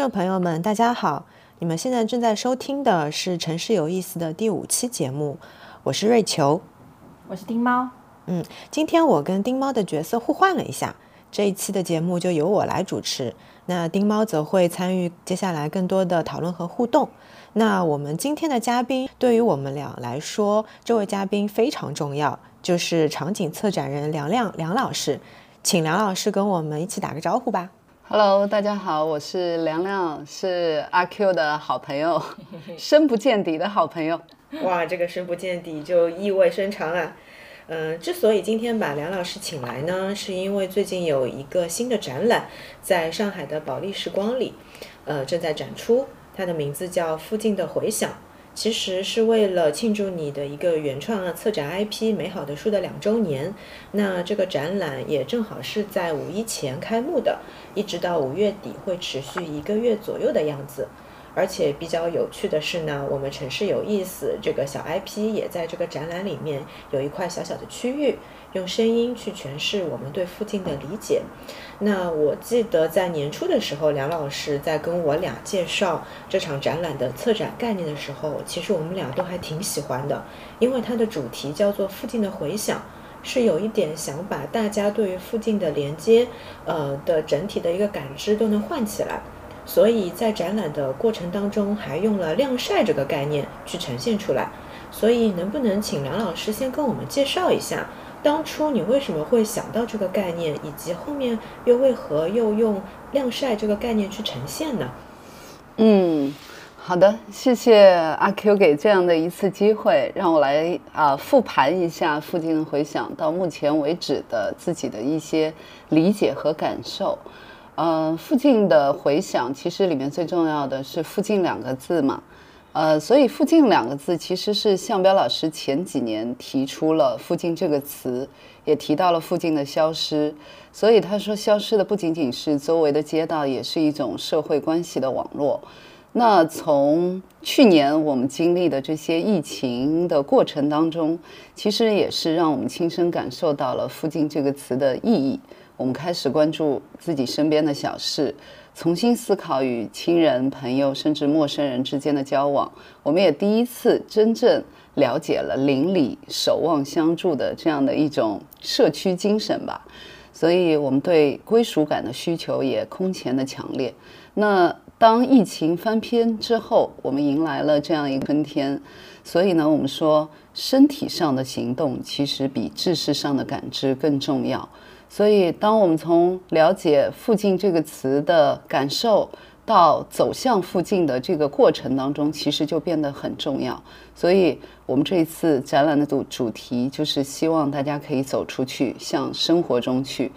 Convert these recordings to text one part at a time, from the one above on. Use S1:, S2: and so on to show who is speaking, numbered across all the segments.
S1: 听众朋友们，大家好！你们现在正在收听的是《城市有意思》的第五期节目，我是瑞秋，
S2: 我是丁猫。
S1: 嗯，今天我跟丁猫的角色互换了一下，这一期的节目就由我来主持，那丁猫则会参与接下来更多的讨论和互动。那我们今天的嘉宾，对于我们俩来说，这位嘉宾非常重要，就是场景策展人梁亮梁老师，请梁老师跟我们一起打个招呼吧。
S3: Hello，大家好，我是梁亮，是阿 Q 的好朋友，深不见底的好朋友。
S1: 哇，这个深不见底就意味深长啊。嗯，之所以今天把梁老师请来呢，是因为最近有一个新的展览在上海的保利时光里，呃，正在展出，它的名字叫《附近的回响》。其实是为了庆祝你的一个原创策展 IP《美好的书》的两周年，那这个展览也正好是在五一前开幕的，一直到五月底会持续一个月左右的样子。而且比较有趣的是呢，我们城市有意思这个小 IP 也在这个展览里面有一块小小的区域，用声音去诠释我们对附近的理解。那我记得在年初的时候，梁老师在跟我俩介绍这场展览的策展概念的时候，其实我们俩都还挺喜欢的，因为它的主题叫做“附近的回响”，是有一点想把大家对于附近的连接，呃的整体的一个感知都能唤起来。所以在展览的过程当中，还用了晾晒这个概念去呈现出来。所以，能不能请梁老师先跟我们介绍一下，当初你为什么会想到这个概念，以及后面又为何又用晾晒这个概念去呈现呢？
S3: 嗯，好的，谢谢阿 Q 给这样的一次机会，让我来啊复盘一下附近的回想到目前为止的自己的一些理解和感受。呃，附近的回响其实里面最重要的是“附近”两个字嘛，呃，所以“附近”两个字其实是向彪老师前几年提出了“附近”这个词，也提到了附近的消失，所以他说消失的不仅仅是周围的街道，也是一种社会关系的网络。那从去年我们经历的这些疫情的过程当中，其实也是让我们亲身感受到了“附近”这个词的意义。我们开始关注自己身边的小事，重新思考与亲人、朋友甚至陌生人之间的交往。我们也第一次真正了解了邻里守望相助的这样的一种社区精神吧。所以，我们对归属感的需求也空前的强烈。那当疫情翻篇之后，我们迎来了这样一个春天。所以呢，我们说身体上的行动其实比知识上的感知更重要。所以，当我们从了解“附近”这个词的感受到走向附近的这个过程当中，其实就变得很重要。所以，我们这一次展览的主主题就是希望大家可以走出去，向生活中去。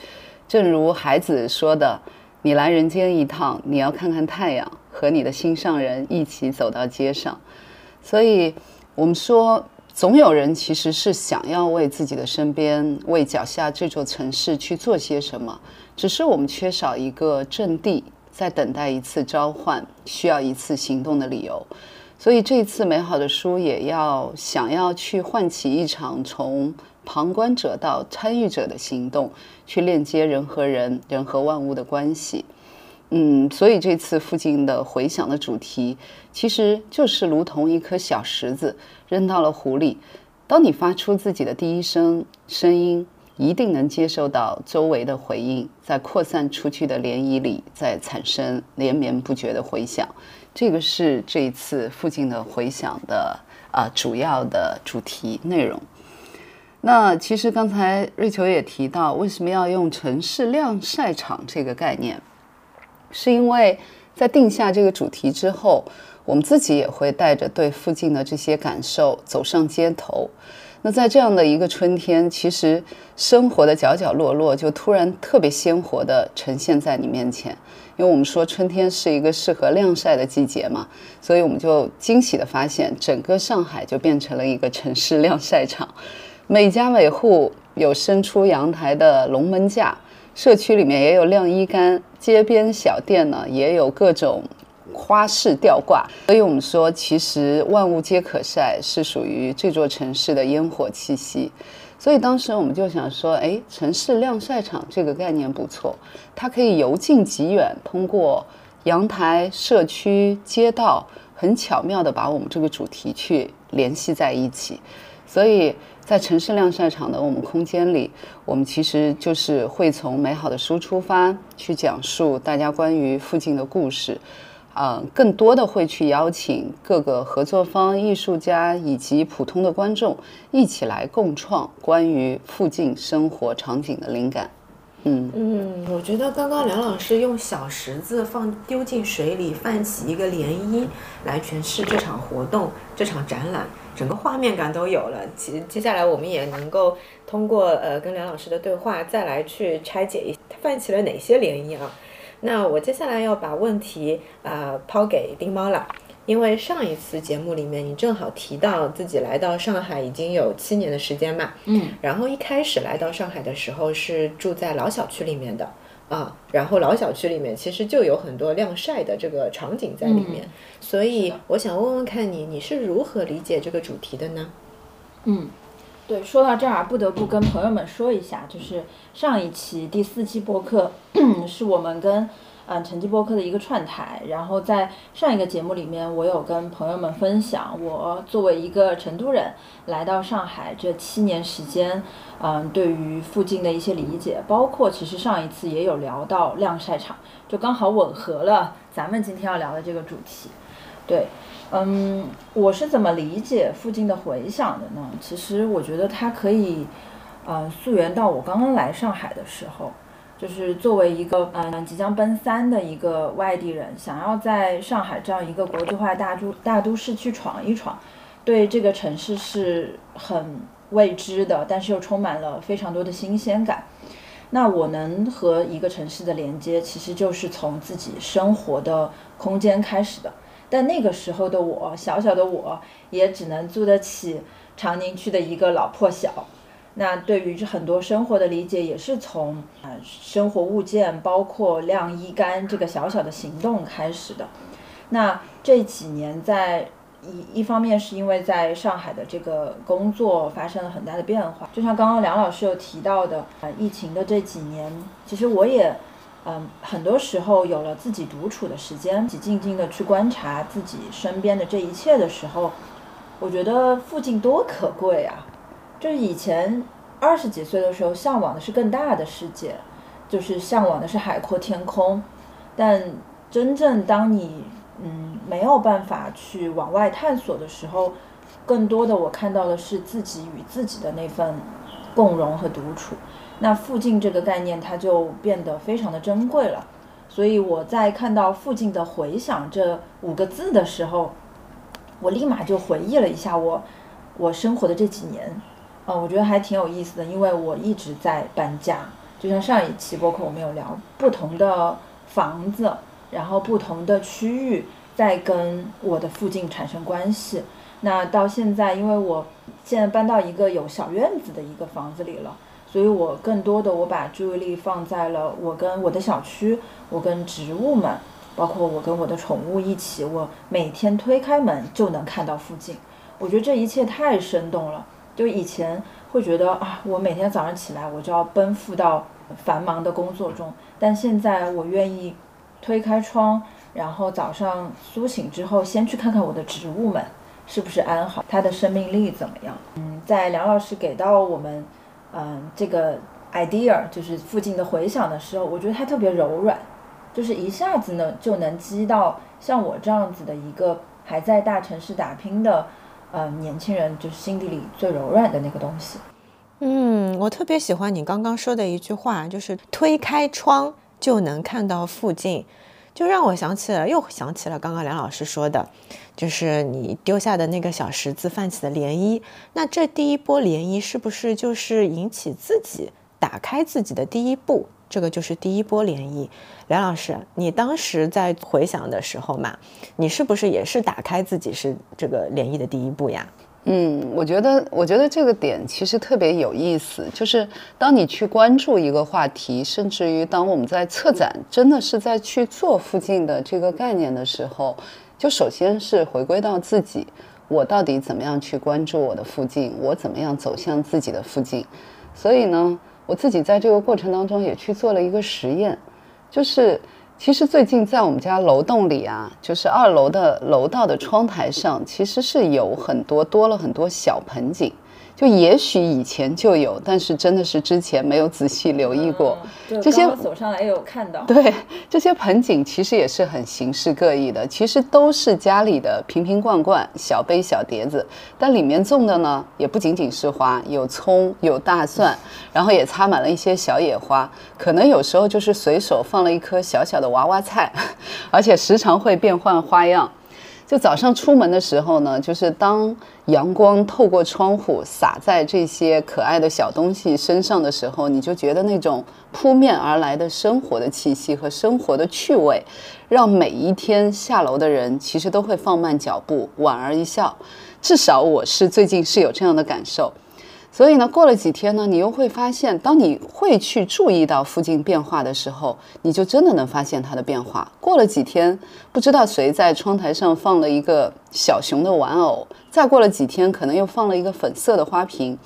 S3: 正如孩子说的：“你来人间一趟，你要看看太阳，和你的心上人一起走到街上。”所以，我们说。总有人其实是想要为自己的身边、为脚下这座城市去做些什么，只是我们缺少一个阵地，在等待一次召唤，需要一次行动的理由。所以这一次美好的书也要想要去唤起一场从旁观者到参与者的行动，去链接人和人、人和万物的关系。嗯，所以这次附近的回响的主题，其实就是如同一颗小石子扔到了湖里，当你发出自己的第一声声音，一定能接受到周围的回应，在扩散出去的涟漪里，在产生连绵不绝的回响。这个是这一次附近的回响的啊主要的主题内容。那其实刚才瑞秋也提到，为什么要用城市晾晒场这个概念？是因为在定下这个主题之后，我们自己也会带着对附近的这些感受走上街头。那在这样的一个春天，其实生活的角角落落就突然特别鲜活地呈现在你面前。因为我们说春天是一个适合晾晒的季节嘛，所以我们就惊喜地发现，整个上海就变成了一个城市 晾晒场，每家每户有伸出阳台的龙门架。社区里面也有晾衣杆，街边小店呢也有各种花式吊挂，所以我们说，其实万物皆可晒是属于这座城市的烟火气息。所以当时我们就想说，哎，城市晾晒场这个概念不错，它可以由近及远，通过阳台、社区、街道，很巧妙的把我们这个主题去联系在一起。所以在城市晾晒场的我们空间里，我们其实就是会从美好的书出发，去讲述大家关于附近的故事。啊，更多的会去邀请各个合作方、艺术家以及普通的观众一起来共创关于附近生活场景的灵感。
S1: 嗯嗯，我觉得刚刚梁老师用小石子放丢进水里泛起一个涟漪来诠释这场活动、这场展览，整个画面感都有了。其实接下来我们也能够通过呃跟梁老师的对话再来去拆解一泛起了哪些涟漪啊。那我接下来要把问题啊抛给丁猫了，因为上一次节目里面你正好提到自己来到上海已经有七年的时间嘛，
S2: 嗯，
S1: 然后一开始来到上海的时候是住在老小区里面的啊，然后老小区里面其实就有很多晾晒的这个场景在里面，所以我想问问看你，你是如何理解这个主题的呢？
S2: 嗯。对，说到这儿，不得不跟朋友们说一下，就是上一期第四期播客 是我们跟嗯成绩播客的一个串台。然后在上一个节目里面，我有跟朋友们分享，我作为一个成都人来到上海这七年时间，嗯，对于附近的一些理解，包括其实上一次也有聊到晾晒场，就刚好吻合了咱们今天要聊的这个主题。对。嗯，我是怎么理解附近的回响的呢？其实我觉得它可以，呃，溯源到我刚刚来上海的时候，就是作为一个嗯即将奔三的一个外地人，想要在上海这样一个国际化大都大都市去闯一闯，对这个城市是很未知的，但是又充满了非常多的新鲜感。那我能和一个城市的连接，其实就是从自己生活的空间开始的。但那个时候的我，小小的我，也只能租得起长宁区的一个老破小。那对于这很多生活的理解，也是从啊生活物件，包括晾衣杆这个小小的行动开始的。那这几年，在一一方面是因为在上海的这个工作发生了很大的变化，就像刚刚梁老师有提到的，啊疫情的这几年，其实我也。嗯，很多时候有了自己独处的时间，自己静静的去观察自己身边的这一切的时候，我觉得附近多可贵啊！就是以前二十几岁的时候，向往的是更大的世界，就是向往的是海阔天空。但真正当你嗯没有办法去往外探索的时候，更多的我看到的是自己与自己的那份共荣和独处。那附近这个概念，它就变得非常的珍贵了。所以我在看到“附近的回响”这五个字的时候，我立马就回忆了一下我我生活的这几年。嗯，我觉得还挺有意思的，因为我一直在搬家。就像上一期播客我们有聊，不同的房子，然后不同的区域在跟我的附近产生关系。那到现在，因为我现在搬到一个有小院子的一个房子里了。所以我更多的我把注意力放在了我跟我的小区，我跟植物们，包括我跟我的宠物一起，我每天推开门就能看到附近。我觉得这一切太生动了。就以前会觉得啊，我每天早上起来我就要奔赴到繁忙的工作中，但现在我愿意推开窗，然后早上苏醒之后，先去看看我的植物们是不是安好，它的生命力怎么样。嗯，在梁老师给到我们。嗯，这个 idea 就是附近的回响的时候，我觉得它特别柔软，就是一下子呢就能击到像我这样子的一个还在大城市打拼的呃年轻人，就是心底里最柔软的那个东西。
S1: 嗯，我特别喜欢你刚刚说的一句话，就是推开窗就能看到附近。就让我想起了，又想起了刚刚梁老师说的，就是你丢下的那个小石子泛起的涟漪。那这第一波涟漪是不是就是引起自己打开自己的第一步？这个就是第一波涟漪。梁老师，你当时在回想的时候嘛，你是不是也是打开自己是这个涟漪的第一步呀？
S3: 嗯，我觉得，我觉得这个点其实特别有意思，就是当你去关注一个话题，甚至于当我们在策展，真的是在去做附近的这个概念的时候，就首先是回归到自己，我到底怎么样去关注我的附近，我怎么样走向自己的附近。所以呢，我自己在这个过程当中也去做了一个实验，就是其实最近在我们家楼栋里啊，就是二楼的楼道的窗台上，其实是有很多多了很多小盆景。就也许以前就有，但是真的是之前没有仔细留意过。
S2: 这些走上来也有看到。
S3: 对，这些盆景其实也是很形式各异的，其实都是家里的瓶瓶罐罐、小杯小碟子，但里面种的呢，也不仅仅是花，有葱，有大蒜，然后也插满了一些小野花，可能有时候就是随手放了一颗小小的娃娃菜，而且时常会变换花样。就早上出门的时候呢，就是当阳光透过窗户洒在这些可爱的小东西身上的时候，你就觉得那种扑面而来的生活的气息和生活的趣味，让每一天下楼的人其实都会放慢脚步，莞尔一笑。至少我是最近是有这样的感受。所以呢，过了几天呢，你又会发现，当你会去注意到附近变化的时候，你就真的能发现它的变化。过了几天，不知道谁在窗台上放了一个小熊的玩偶，再过了几天，可能又放了一个粉色的花瓶。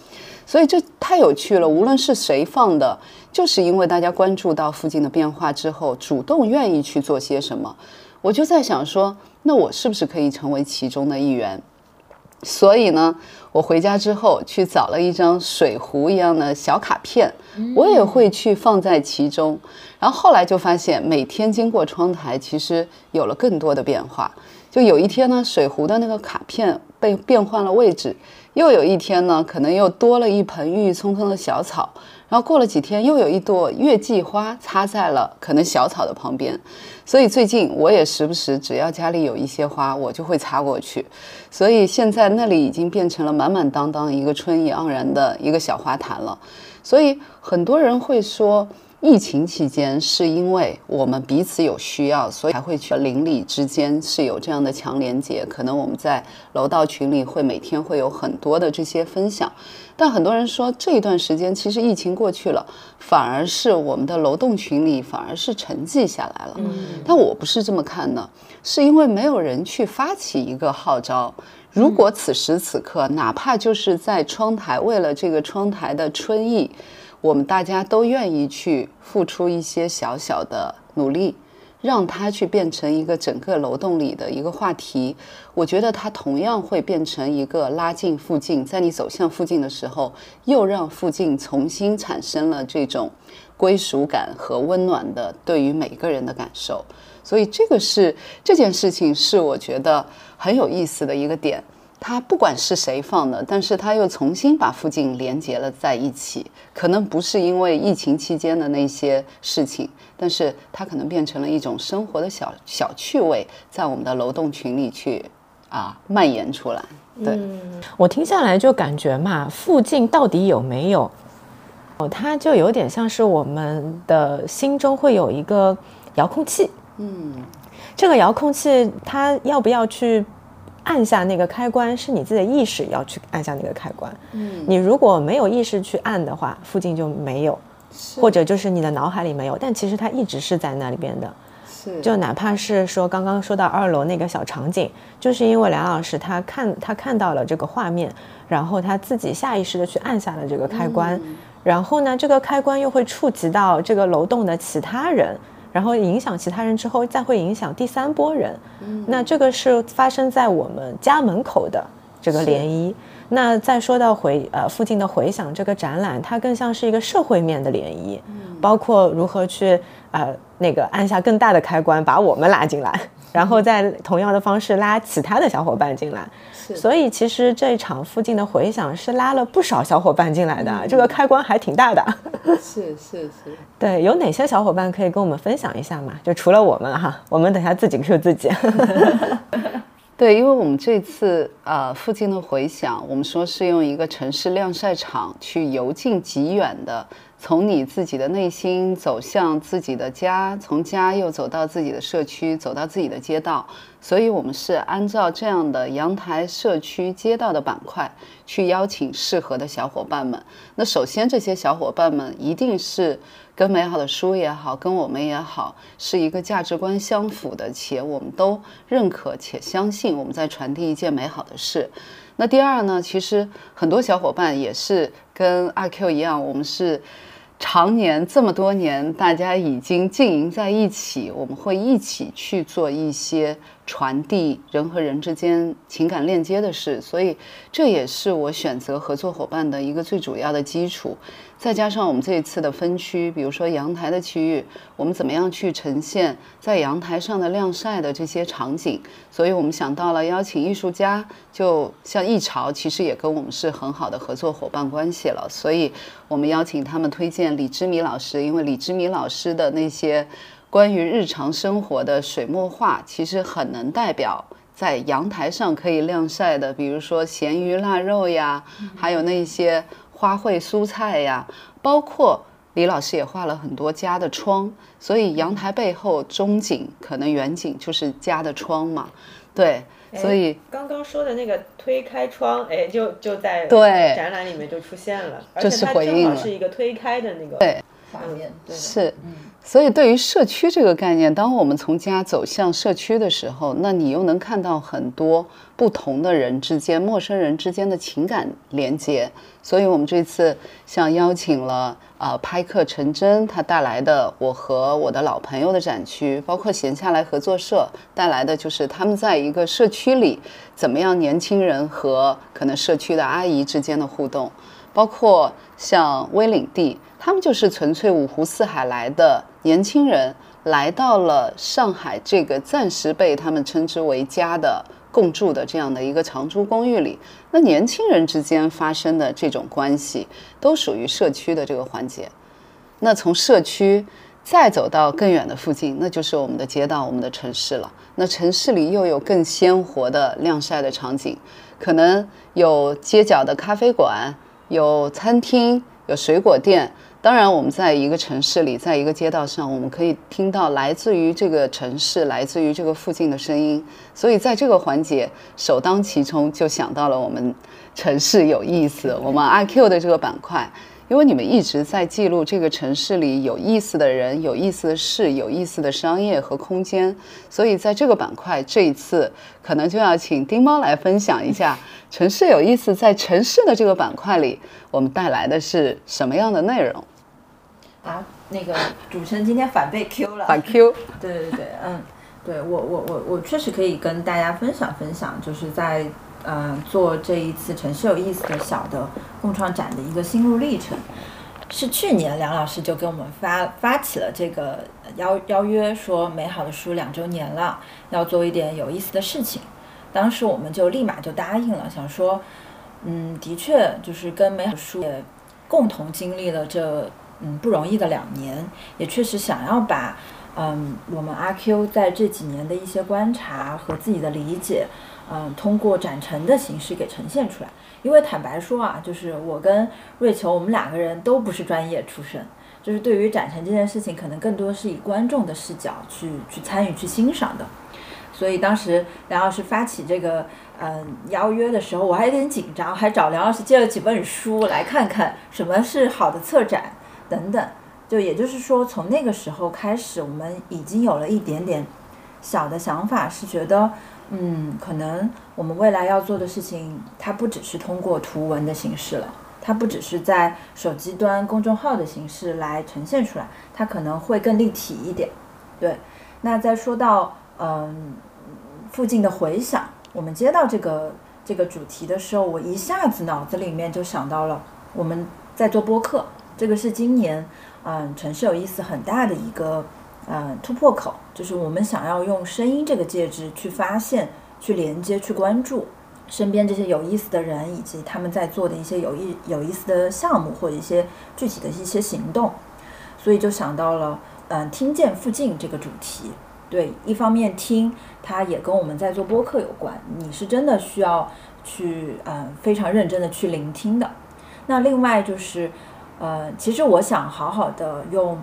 S3: 所以这太有趣了。无论是谁放的，就是因为大家关注到附近的变化之后，主动愿意去做些什么。我就在想说，那我是不是可以成为其中的一员？所以呢，我回家之后去找了一张水壶一样的小卡片，我也会去放在其中。然后后来就发现，每天经过窗台，其实有了更多的变化。就有一天呢，水壶的那个卡片被变换了位置；又有一天呢，可能又多了一盆郁郁葱葱的小草。然后过了几天，又有一朵月季花插在了可能小草的旁边，所以最近我也时不时只要家里有一些花，我就会插过去。所以现在那里已经变成了满满当当一个春意盎然的一个小花坛了。所以很多人会说。疫情期间，是因为我们彼此有需要，所以才会去邻里之间是有这样的强连接。可能我们在楼道群里会每天会有很多的这些分享，但很多人说这一段时间其实疫情过去了，反而是我们的楼栋群里反而是沉寂下来了。嗯，但我不是这么看的，是因为没有人去发起一个号召。如果此时此刻，哪怕就是在窗台，为了这个窗台的春意。我们大家都愿意去付出一些小小的努力，让它去变成一个整个楼栋里的一个话题。我觉得它同样会变成一个拉近附近，在你走向附近的时候，又让附近重新产生了这种归属感和温暖的对于每个人的感受。所以这个是这件事情是我觉得很有意思的一个点。它不管是谁放的，但是它又重新把附近连接了在一起。可能不是因为疫情期间的那些事情，但是它可能变成了一种生活的小小趣味，在我们的楼栋群里去啊蔓延出来。对
S1: 我听下来就感觉嘛，附近到底有没有？哦，它就有点像是我们的心中会有一个遥控器。嗯，这个遥控器它要不要去？按下那个开关是你自己的意识要去按下那个开关。嗯，你如果没有意识去按的话，附近就没有，或者就是你的脑海里没有，但其实它一直是在那里边的。
S3: 是，
S1: 就哪怕是说刚刚说到二楼那个小场景，就是因为梁老师他看他看到了这个画面，然后他自己下意识的去按下了这个开关，然后呢，这个开关又会触及到这个楼栋的其他人。然后影响其他人之后，再会影响第三波人。嗯，那这个是发生在我们家门口的这个涟漪。那再说到回呃附近的回响这个展览，它更像是一个社会面的涟漪，包括如何去呃那个按下更大的开关，把我们拉进来。然后再同样的方式拉其他的小伙伴进来，所以其实这一场附近的回响是拉了不少小伙伴进来的，这个开关还挺大的。
S3: 是是是，
S1: 对，有哪些小伙伴可以跟我们分享一下嘛？就除了我们哈，我们等下自己 Q 自己。
S3: 对，因为我们这次呃附近的回响，我们说是用一个城市晾晒场去由近及远的。从你自己的内心走向自己的家，从家又走到自己的社区，走到自己的街道。所以，我们是按照这样的阳台、社区、街道的板块去邀请适合的小伙伴们。那首先，这些小伙伴们一定是跟美好的书也好，跟我们也好，是一个价值观相符的，且我们都认可且相信我们在传递一件美好的事。那第二呢？其实很多小伙伴也是跟阿 Q 一样，我们是。常年这么多年，大家已经经营在一起，我们会一起去做一些传递人和人之间情感链接的事，所以这也是我选择合作伙伴的一个最主要的基础。再加上我们这一次的分区，比如说阳台的区域，我们怎么样去呈现在阳台上的晾晒的这些场景？所以我们想到了邀请艺术家，就像艺潮，其实也跟我们是很好的合作伙伴关系了。所以我们邀请他们推荐李之米老师，因为李之米老师的那些关于日常生活的水墨画，其实很能代表在阳台上可以晾晒的，比如说咸鱼腊肉呀，还有那些。花卉、蔬菜呀，包括李老师也画了很多家的窗，所以阳台背后中景可能远景就是家的窗嘛。对，所以
S1: 刚刚说的那个推开窗，哎，就就在
S3: 对
S1: 展览里面就出现了，
S3: 这是回应了，
S1: 是一个推开的那个
S3: 对
S2: 画面，
S3: 是。所以，对于社区这个概念，当我们从家走向社区的时候，那你又能看到很多不同的人之间、陌生人之间的情感连接。所以，我们这次像邀请了呃拍客陈真，他带来的我和我的老朋友的展区，包括闲下来合作社带来的，就是他们在一个社区里怎么样年轻人和可能社区的阿姨之间的互动，包括像威领地。他们就是纯粹五湖四海来的年轻人，来到了上海这个暂时被他们称之为家的共住的这样的一个长租公寓里。那年轻人之间发生的这种关系，都属于社区的这个环节。那从社区再走到更远的附近，那就是我们的街道、我们的城市了。那城市里又有更鲜活的晾晒的场景，可能有街角的咖啡馆，有餐厅，有水果店。当然，我们在一个城市里，在一个街道上，我们可以听到来自于这个城市、来自于这个附近的声音。所以，在这个环节首当其冲就想到了我们城市有意思，我们阿 Q 的这个板块。因为你们一直在记录这个城市里有意思的人、有意思的事、有意思的商业和空间，所以在这个板块，这一次可能就要请丁猫来分享一下 城市有意思在城市的这个板块里，我们带来的是什么样的内容？
S2: 啊，那个主持人今天反被 Q 了，
S3: 反 Q。
S2: 对对对，嗯，对我我我我确实可以跟大家分享分享，就是在。呃，做这一次城市有意思的小的共创展的一个心路历程，是去年梁老师就跟我们发发起了这个邀邀约，说美好的书两周年了，要做一点有意思的事情。当时我们就立马就答应了，想说，嗯，的确就是跟美好书也共同经历了这嗯不容易的两年，也确实想要把嗯我们阿 Q 在这几年的一些观察和自己的理解。嗯，通过展陈的形式给呈现出来。因为坦白说啊，就是我跟瑞秋，我们两个人都不是专业出身，就是对于展陈这件事情，可能更多是以观众的视角去去参与、去欣赏的。所以当时梁老师发起这个嗯邀约的时候，我还有点紧张，还找梁老师借了几本书来看看什么是好的策展等等。就也就是说，从那个时候开始，我们已经有了一点点小的想法，是觉得。嗯，可能我们未来要做的事情，它不只是通过图文的形式了，它不只是在手机端公众号的形式来呈现出来，它可能会更立体一点。对，那在说到嗯附近的回响，我们接到这个这个主题的时候，我一下子脑子里面就想到了我们在做播客，这个是今年嗯城市有意思很大的一个。嗯，突破口就是我们想要用声音这个介质去发现、去连接、去关注身边这些有意思的人，以及他们在做的一些有意有意思的项目或者一些具体的一些行动，所以就想到了嗯，听见附近这个主题。对，一方面听，它也跟我们在做播客有关，你是真的需要去嗯非常认真的去聆听的。那另外就是呃，其实我想好好的用。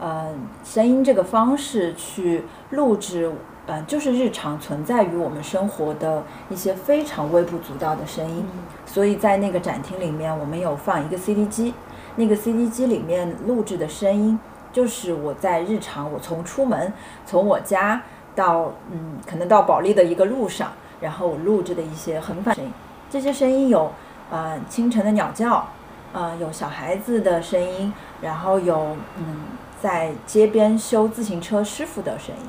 S2: 嗯，声音这个方式去录制，呃，就是日常存在于我们生活的一些非常微不足道的声音。所以在那个展厅里面，我们有放一个 CD 机，那个 CD 机里面录制的声音，就是我在日常，我从出门，从我家到嗯，可能到保利的一个路上，然后我录制的一些很反声音。这些声音有，呃，清晨的鸟叫，呃，有小孩子的声音，然后有嗯，在街边修自行车师傅的声音，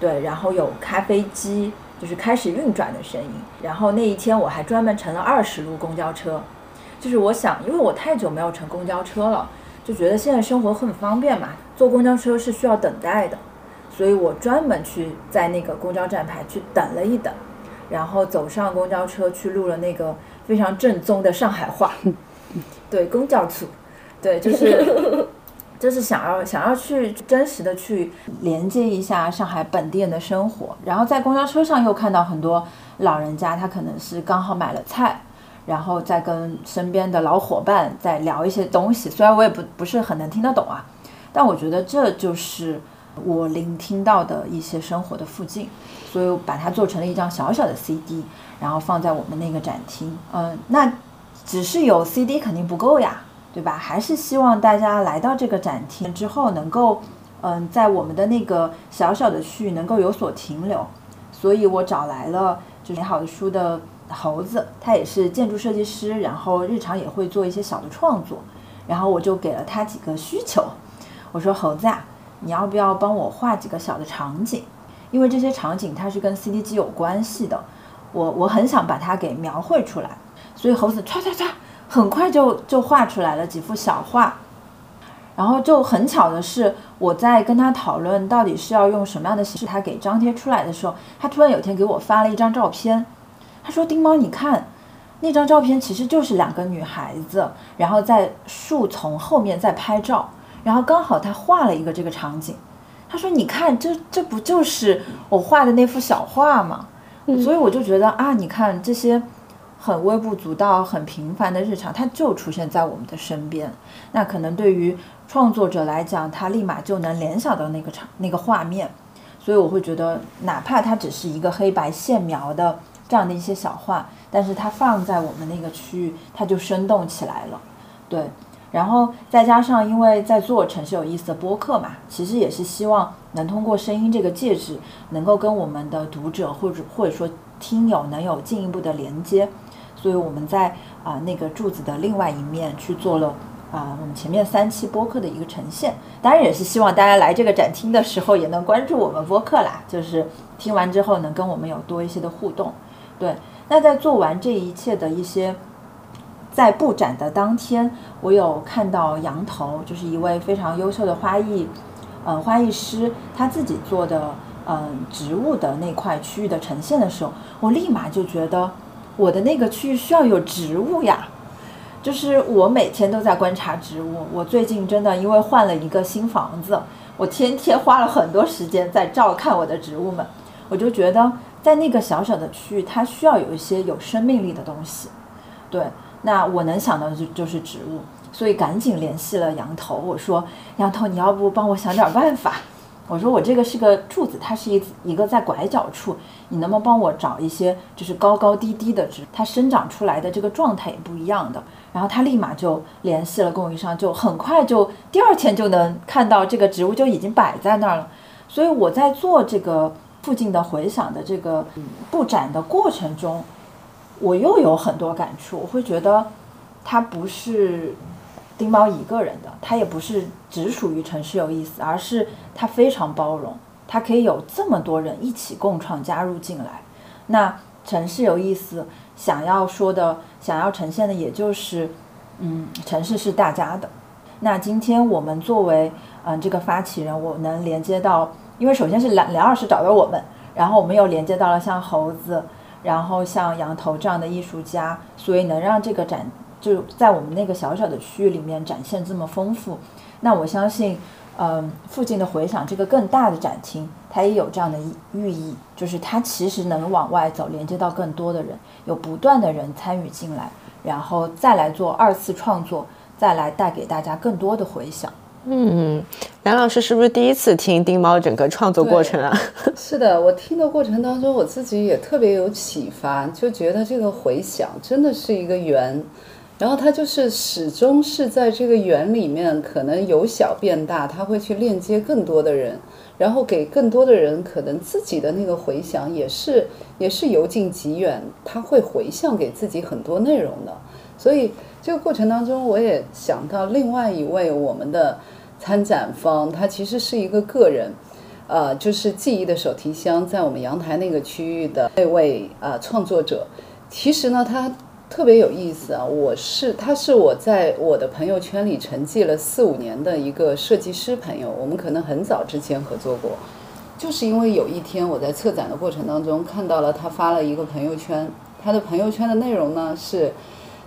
S2: 对，然后有咖啡机就是开始运转的声音，然后那一天我还专门乘了二十路公交车，就是我想，因为我太久没有乘公交车了，就觉得现在生活很方便嘛，坐公交车是需要等待的，所以我专门去在那个公交站牌去等了一等，然后走上公交车去录了那个非常正宗的上海话。对，公交处，对，就是 就是想要想要去真实的去连接一下上海本地人的生活，然后在公交车上又看到很多老人家，他可能是刚好买了菜，然后再跟身边的老伙伴在聊一些东西，虽然我也不不是很能听得懂啊，但我觉得这就是我聆听到的一些生活的附近，所以我把它做成了一张小小的 CD，然后放在我们那个展厅，嗯，那。只是有 CD 肯定不够呀，对吧？还是希望大家来到这个展厅之后，能够，嗯，在我们的那个小小的区域能够有所停留。所以我找来了就是美好的书的猴子，他也是建筑设计师，然后日常也会做一些小的创作。然后我就给了他几个需求，我说猴子啊，你要不要帮我画几个小的场景？因为这些场景它是跟 CD 机有关系的，我我很想把它给描绘出来。所以猴子唰唰唰，很快就就画出来了几幅小画，然后就很巧的是，我在跟他讨论到底是要用什么样的形式，他给张贴出来的时候，他突然有天给我发了一张照片，他说：“丁猫，你看，那张照片其实就是两个女孩子，然后在树丛后面在拍照，然后刚好他画了一个这个场景，他说：你看，这这不就是我画的那幅小画吗？所以我就觉得啊，你看这些。”很微不足道、很平凡的日常，它就出现在我们的身边。那可能对于创作者来讲，他立马就能联想到那个场、那个画面。所以我会觉得，哪怕它只是一个黑白线描的这样的一些小画，但是它放在我们那个区域，它就生动起来了。对，然后再加上，因为在做城市有意思的播客嘛，其实也是希望能通过声音这个介质，能够跟我们的读者或者或者说听友能有进一步的连接。所以我们在啊那个柱子的另外一面去做了啊我们前面三期播客的一个呈现，当然也是希望大家来这个展厅的时候也能关注我们播客啦，就是听完之后能跟我们有多一些的互动。对，那在做完这一切的一些，在布展的当天，我有看到羊头，就是一位非常优秀的花艺，嗯花艺师，他自己做的嗯植物的那块区域的呈现的时候，我立马就觉得。我的那个区域需要有植物呀，就是我每天都在观察植物。我最近真的因为换了一个新房子，我天天花了很多时间在照看我的植物们。我就觉得在那个小小的区域，它需要有一些有生命力的东西。对，那我能想到的就就是植物，所以赶紧联系了羊头，我说羊头，你要不帮我想点办法？我说我这个是个柱子，它是一一个在拐角处，你能不能帮我找一些就是高高低低的植，它生长出来的这个状态也不一样的。然后他立马就联系了供应商，就很快就第二天就能看到这个植物就已经摆在那儿了。所以我在做这个附近的回响的这个布展的过程中，我又有很多感触，我会觉得它不是。丁猫一个人的，它也不是只属于城市有意思，而是它非常包容，它可以有这么多人一起共创加入进来。那城市有意思，想要说的、想要呈现的，也就是，嗯，城市是大家的。那今天我们作为嗯这个发起人，我能连接到，因为首先是梁梁老师找到我们，然后我们又连接到了像猴子，然后像羊头这样的艺术家，所以能让这个展。就在我们那个小小的区域里面展现这么丰富，那我相信，嗯，附近的回响这个更大的展厅，它也有这样的寓意，就是它其实能往外走，连接到更多的人，有不断的人参与进来，然后再来做二次创作，再来带给大家更多的回响。
S1: 嗯，梁老师是不是第一次听丁猫整个创作过程啊？
S3: 是的，我听的过程当中，我自己也特别有启发，就觉得这个回响真的是一个圆。然后它就是始终是在这个圆里面，可能由小变大，它会去链接更多的人，然后给更多的人可能自己的那个回响也是也是由近及远，它会回向给自己很多内容的。所以这个过程当中，我也想到另外一位我们的参展方，他其实是一个个人，呃，就是记忆的手提箱，在我们阳台那个区域的那位呃创作者，其实呢，他特别有意思啊。我是他是我在我的朋友圈里沉寂了四五年的一个设计师朋友，我们可能很早之前合作过，就是因为有一天我在策展的过程当中看到了他发了一个朋友圈，他的朋友圈的内容呢是。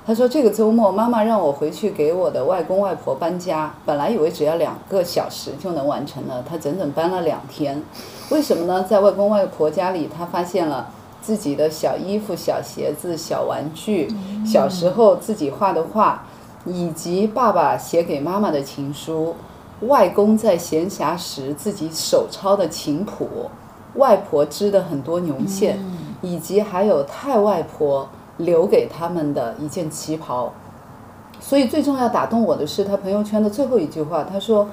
S3: 他说：“这个周末，妈妈让我回去给我的外公外婆搬家。本来以为只要两个小时就能完成了，他整整搬了两天。为什么呢？在外公外婆家里，他发现了自己的小衣服、小鞋子、小玩具，小时候自己画的画，以及爸爸写给妈妈的情书，外公在闲暇时自己手抄的琴谱，外婆织的很多绒线，以及还有太外婆。”留给他们的一件旗袍，所以最重要打动我的是他朋友圈的最后一句话。他说：“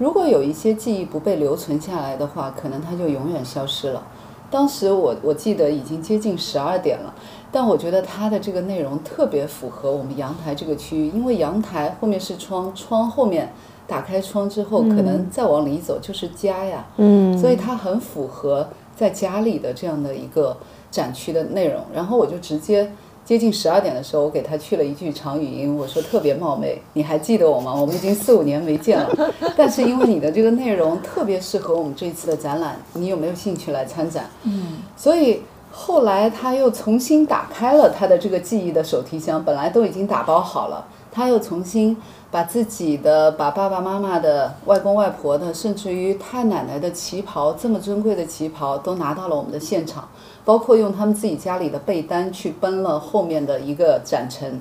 S3: 如果有一些记忆不被留存下来的话，可能它就永远消失了。”当时我我记得已经接近十二点了，但我觉得它的这个内容特别符合我们阳台这个区域，因为阳台后面是窗，窗后面打开窗之后，可能再往里走就是家呀。嗯，所以它很符合在家里的这样的一个。展区的内容，然后我就直接接近十二点的时候，我给他去了一句长语音，我说特别冒昧，你还记得我吗？我们已经四五年没见了，但是因为你的这个内容特别适合我们这一次的展览，你有没有兴趣来参展？嗯，所以后来他又重新打开了他的这个记忆的手提箱，本来都已经打包好了，他又重新。把自己的、把爸爸妈妈的、外公外婆的，甚至于太奶奶的旗袍，这么珍贵的旗袍，都拿到了我们的现场，包括用他们自己家里的被单去奔了后面的一个展陈。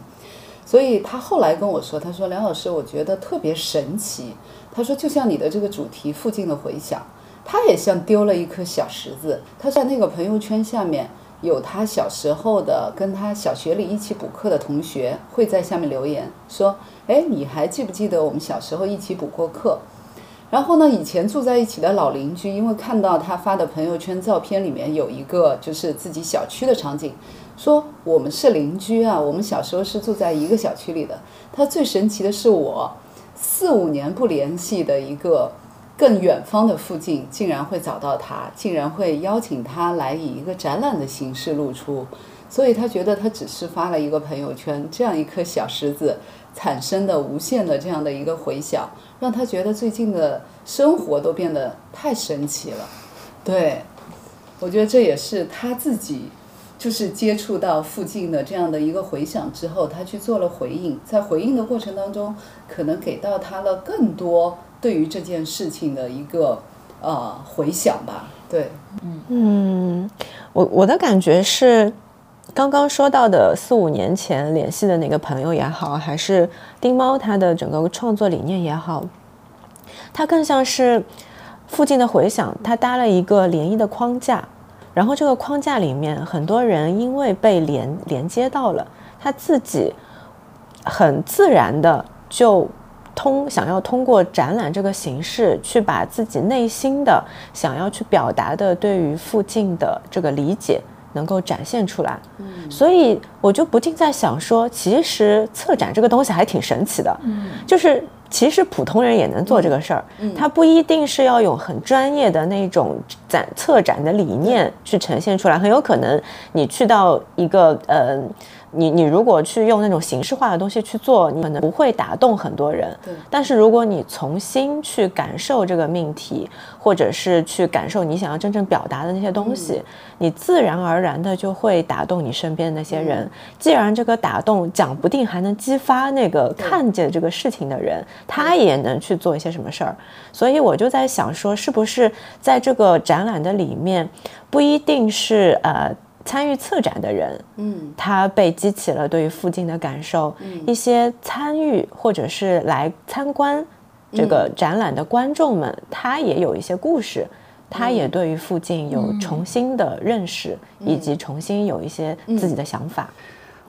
S3: 所以他后来跟我说：“他说梁老师，我觉得特别神奇。他说就像你的这个主题‘附近的回响’，他也像丢了一颗小石子。他在那个朋友圈下面。”有他小时候的，跟他小学里一起补课的同学会在下面留言说：“哎，你还记不记得我们小时候一起补过课？”然后呢，以前住在一起的老邻居，因为看到他发的朋友圈照片里面有一个就是自己小区的场景，说：“我们是邻居啊，我们小时候是住在一个小区里的。”他最神奇的是，我四五年不联系的一个。更远方的附近竟然会找到他，竟然会邀请他来以一个展览的形式露出，所以他觉得他只是发了一个朋友圈，这样一颗小石子产生的无限的这样的一个回响，让他觉得最近的生活都变得太神奇了。对，我觉得这也是他自己就是接触到附近的这样的一个回响之后，他去做了回应，在回应的过程当中，可能给到他了更多。对于这件事情的一个呃回想吧，对，
S1: 嗯，我我的感觉是，刚刚说到的四五年前联系的那个朋友也好，还是丁猫他的整个创作理念也好，它更像是附近的回响，它搭了一个涟漪的框架，然后这个框架里面很多人因为被连连接到了，他自己很自然的就。通想要通过展览这个形式去把自己内心的想要去表达的对于附近的这个理解能够展现出来，嗯，所以我就不禁在想说，其实策展这个东西还挺神奇的，嗯，就是其实普通人也能做这个事儿，嗯，它不一定是要有很专业的那种展策展的理念去呈现出来，很有可能你去到一个呃。你你如果去用那种形式化的东西去做，你可能不会打动很多人。
S3: 对。
S1: 但是如果你重新去感受这个命题，或者是去感受你想要真正表达的那些东西，你自然而然的就会打动你身边的那些人。既然这个打动讲不定还能激发那个看见这个事情的人，他也能去做一些什么事儿。所以我就在想说，是不是在这个展览的里面，不一定是呃。参与策展的人，嗯，他被激起了对于附近的感受。一些参与或者是来参观这个展览的观众们，他也有一些故事，他也对于附近有重新的认识，以及重新有一些自己的想法。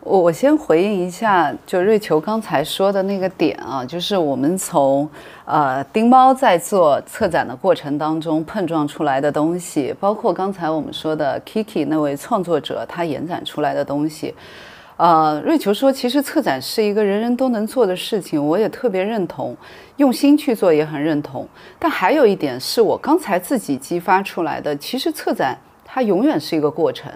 S3: 我我先回应一下，就瑞秋刚才说的那个点啊，就是我们从呃丁猫在做策展的过程当中碰撞出来的东西，包括刚才我们说的 Kiki 那位创作者他延展出来的东西，呃，瑞秋说，其实策展是一个人人都能做的事情，我也特别认同，用心去做也很认同。但还有一点是我刚才自己激发出来的，其实策展它永远是一个过程，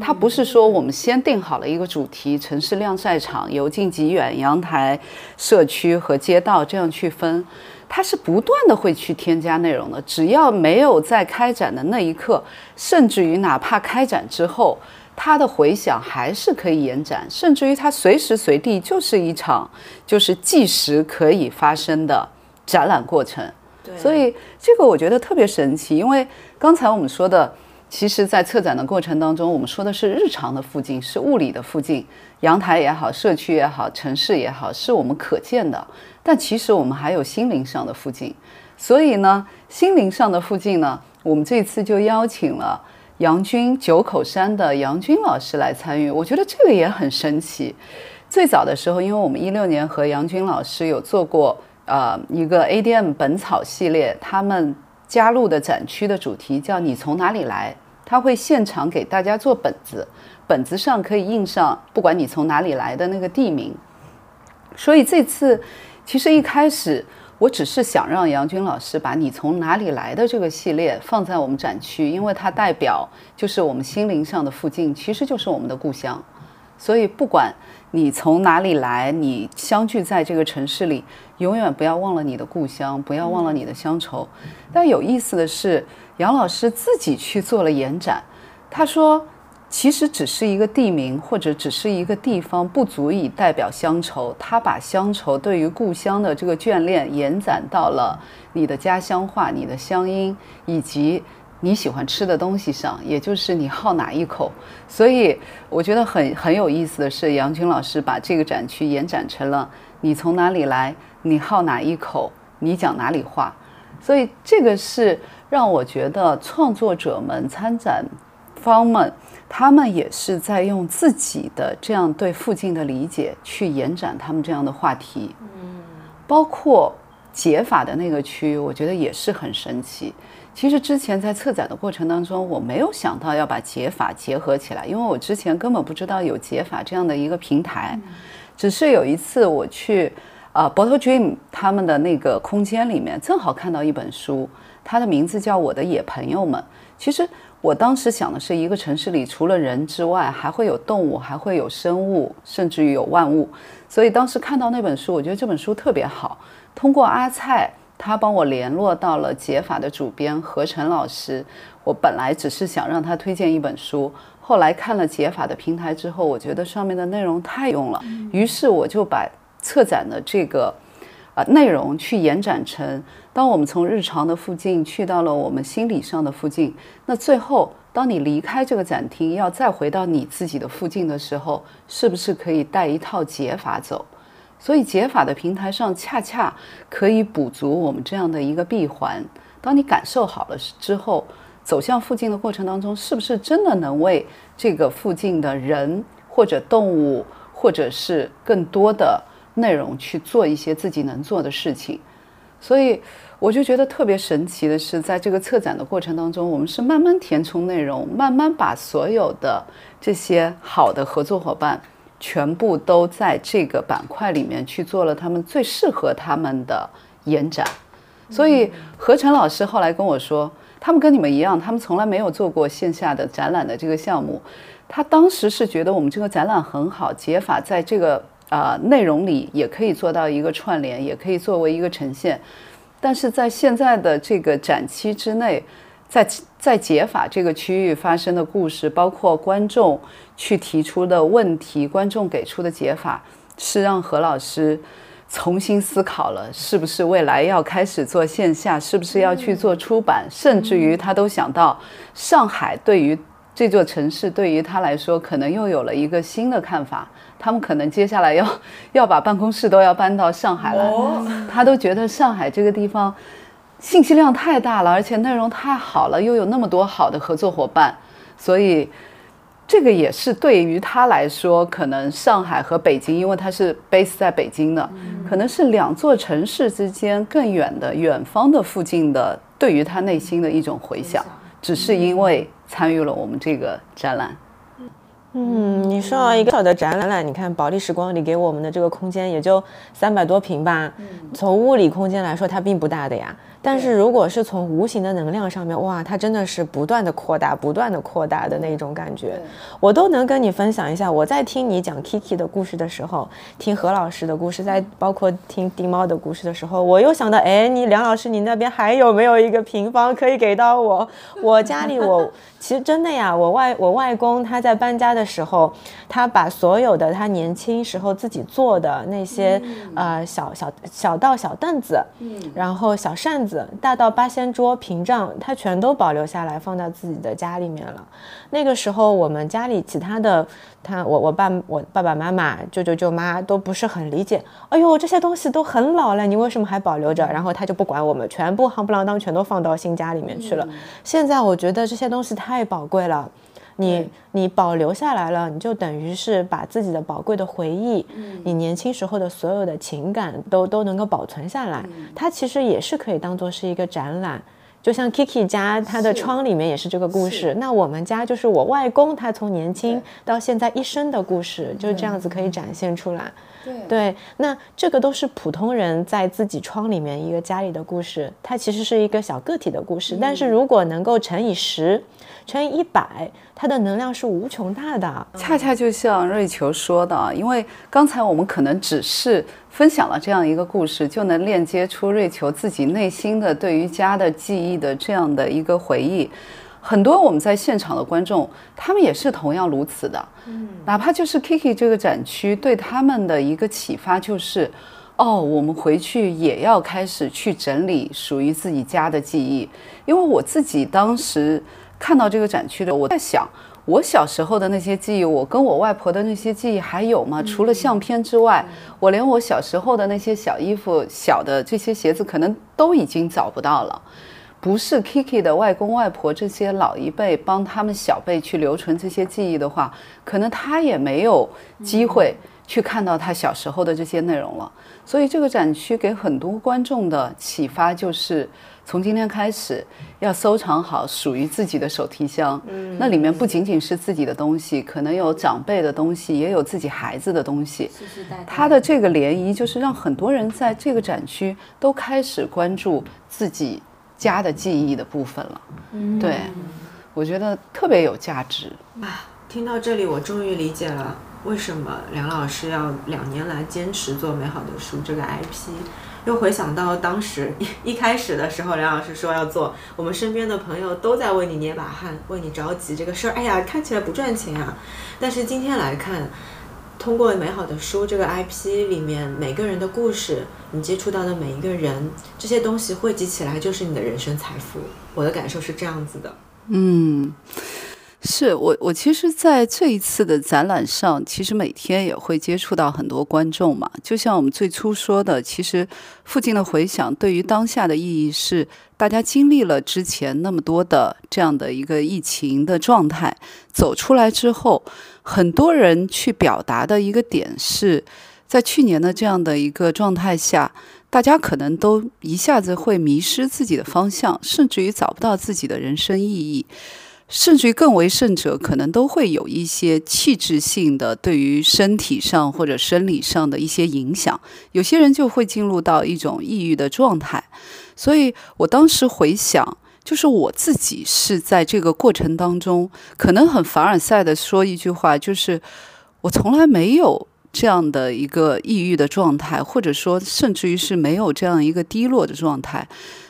S3: 它不是说我们先定好了一个主题，城市晾晒场、由近及远、阳台、社区和街道这样去分，它是不断的会去添加内容的。只要没有在开展的那一刻，甚至于哪怕开展之后。它的回响还是可以延展，甚至于它随时随地就是一场就是即时可以发生的展览过程。所以这个我觉得特别神奇，因为刚才我们说的，其实在策展的过程当中，我们说的是日常的附近，是物理的附近，阳台也好，社区也好，城市也好，是我们可见的。但其实我们还有心灵上的附近，所以呢，心灵上的附近呢，我们这次就邀请了。杨军九口山的杨军老师来参与，我觉得这个也很神奇。最早的时候，因为我们一六年和杨军老师有做过呃一个 ADM 本草系列，他们加入的展区的主题叫“你从哪里来”，他会现场给大家做本子，本子上可以印上不管你从哪里来的那个地名。所以这次其实一开始。我只是想让杨军老师把你从哪里来的这个系列放在我们展区，因为它代表就是我们心灵上的附近，其实就是我们的故乡。所以不管你从哪里来，你相聚在这个城市里，永远不要忘了你的故乡，不要忘了你的乡愁。但有意思的是，杨老师自己去做了延展，他说。其实只是一个地名，或者只是一个地方，不足以代表乡愁。他把乡愁对于故乡的这个眷恋延展到了你的家乡话、你的乡音，以及你喜欢吃的东西上，也就是你好哪一口。所以我觉得很很有意思的是，杨军老师把这个展区延展成了你从哪里来，你好哪一口，你讲哪里话。所以这个是让我觉得创作者们、参展方们。他们也是在用自己的这样对附近的理解去延展他们这样的话题，嗯，包括解法的那个区，我觉得也是很神奇。其实之前在策展的过程当中，我没有想到要把解法结合起来，因为我之前根本不知道有解法这样的一个平台，只是有一次我去啊 Bottle Dream 他们的那个空间里面，正好看到一本书，它的名字叫《我的野朋友们》，其实。我当时想的是，一个城市里除了人之外，还会有动物，还会有生物，甚至于有万物。所以当时看到那本书，我觉得这本书特别好。通过阿菜，他帮我联络到了解法的主编何晨老师。我本来只是想让他推荐一本书，后来看了解法的平台之后，我觉得上面的内容太用了，于是我就把策展的这个。啊，内容去延展成，当我们从日常的附近去到了我们心理上的附近，那最后当你离开这个展厅，要再回到你自己的附近的时候，是不是可以带一套解法走？所以解法的平台上恰恰可以补足我们这样的一个闭环。当你感受好了之后，走向附近的过程当中，是不是真的能为这个附近的人或者动物，或者是更多的？内容去做一些自己能做的事情，所以我就觉得特别神奇的是，在这个策展的过程当中，我们是慢慢填充内容，慢慢把所有的这些好的合作伙伴全部都在这个板块里面去做了他们最适合他们的延展。所以何晨老师后来跟我说，他们跟你们一样，他们从来没有做过线下的展览的这个项目。他当时是觉得我们这个展览很好，解法在这个。啊，内容里也可以做到一个串联，也可以作为一个呈现，但是在现在的这个展期之内，在在解法这个区域发生的故事，包括观众去提出的问题，观众给出的解法，是让何老师重新思考了，是不是未来要开始做线下，是不是要去做出版，甚至于他都想到上海对于这座城市，对于他来说，可能又有了一个新的看法。他们可能接下来要要把办公室都要搬到上海来，他都觉得上海这个地方信息量太大了，而且内容太好了，又有那么多好的合作伙伴，所以这个也是对于他来说，可能上海和北京，因为他是 base 在北京的，可能是两座城市之间更远的远方的附近的，对于他内心的一种回响，只是因为参与了我们这个展览。
S1: 嗯，你说到一个小的展览，你看保利时光里给我们的这个空间也就三百多平吧，从物理空间来说，它并不大的呀。但是如果是从无形的能量上面，哇，它真的是不断的扩大、不断的扩大的那种感觉，我都能跟你分享一下。我在听你讲 Kiki 的故事的时候，听何老师的故事，在包括听丁猫的故事的时候，我又想到，哎，你梁老师，你那边还有没有一个平方可以给到我？我家里我其实真的呀，我外我外公他在搬家的时候，他把所有的他年轻时候自己做的那些呃小小小到小凳子，然后小扇子。大到八仙桌、屏障，他全都保留下来，放到自己的家里面了。那个时候，我们家里其他的，他我我爸我爸爸妈妈、舅舅舅妈都不是很理解。哎呦，这些东西都很老了，你为什么还保留着？然后他就不管我们，全部夯不啷当全都放到新家里面去了。现在我觉得这些东西太宝贵了。你你保留下来了，你就等于是把自己的宝贵的回忆，你年轻时候的所有的情感都都能够保存下来。它其实也是可以当做是一个展览，就像 Kiki 家他的窗里面也是这个故事。那我们家就是我外公他从年轻到现在一生的故事，就这样子可以展现出来。对，那这个都是普通人在自己窗里面一个家里的故事，它其实是一个小个体的故事。但是如果能够乘以十。乘以一百，它的能量是无穷大的。
S3: 恰恰就像瑞秋说的，因为刚才我们可能只是分享了这样一个故事，就能链接出瑞秋自己内心的对于家的记忆的这样的一个回忆。很多我们在现场的观众，他们也是同样如此的。嗯，哪怕就是 Kiki 这个展区对他们的一个启发，就是哦，我们回去也要开始去整理属于自己家的记忆。因为我自己当时。看到这个展区的，我在想，我小时候的那些记忆，我跟我外婆的那些记忆还有吗？除了相片之外，我连我小时候的那些小衣服、小的这些鞋子，可能都已经找不到了。不是 Kiki 的外公外婆这些老一辈帮他们小辈去留存这些记忆的话，可能他也没有机会去看到他小时候的这些内容了。所以这个展区给很多观众的启发就是。从今天开始，要收藏好属于自己的手提箱。嗯，那里面不仅仅是自己的东西，可能有长辈的东西，也有自己孩子的东西。
S2: 世世代代。
S3: 他的这个涟漪，就是让很多人在这个展区都开始关注自己家的记忆的部分了。嗯，对，我觉得特别有价值。
S1: 啊，听到这里，我终于理解了为什么梁老师要两年来坚持做美好的书这个 IP。又回想到当时 一开始的时候，梁老师说要做，我们身边的朋友都在为你捏把汗，为你着急这个事儿。哎呀，看起来不赚钱啊！但是今天来看，通过美好的书这个 IP 里面每个人的故事，你接触到的每一个人，这些东西汇集起来就是你的人生财富。我的感受是这样子的。
S3: 嗯。是我，我其实在这一次的展览上，其实每天也会接触到很多观众嘛。就像我们最初说的，其实附近的回响对于当下的意义是，大家经历了之前那么多的这样的一个疫情的状态，走出来之后，很多人去表达的一个点是，在去年的这样的一个状态下，大家可能都一下子会迷失自己的方向，甚至于找不到自己的人生意义。甚至于更为甚者，可能都会有一些气质性的对于身体上或者生理上的一些影响。有些人就会进入到一种抑郁的状态。所以我当时回想，就是我自己是在这个过程当中，可能很凡尔赛的说一句话，就是我从来没有这样的一个抑郁的状态，或者说甚至于是没有这样一个低落的状态。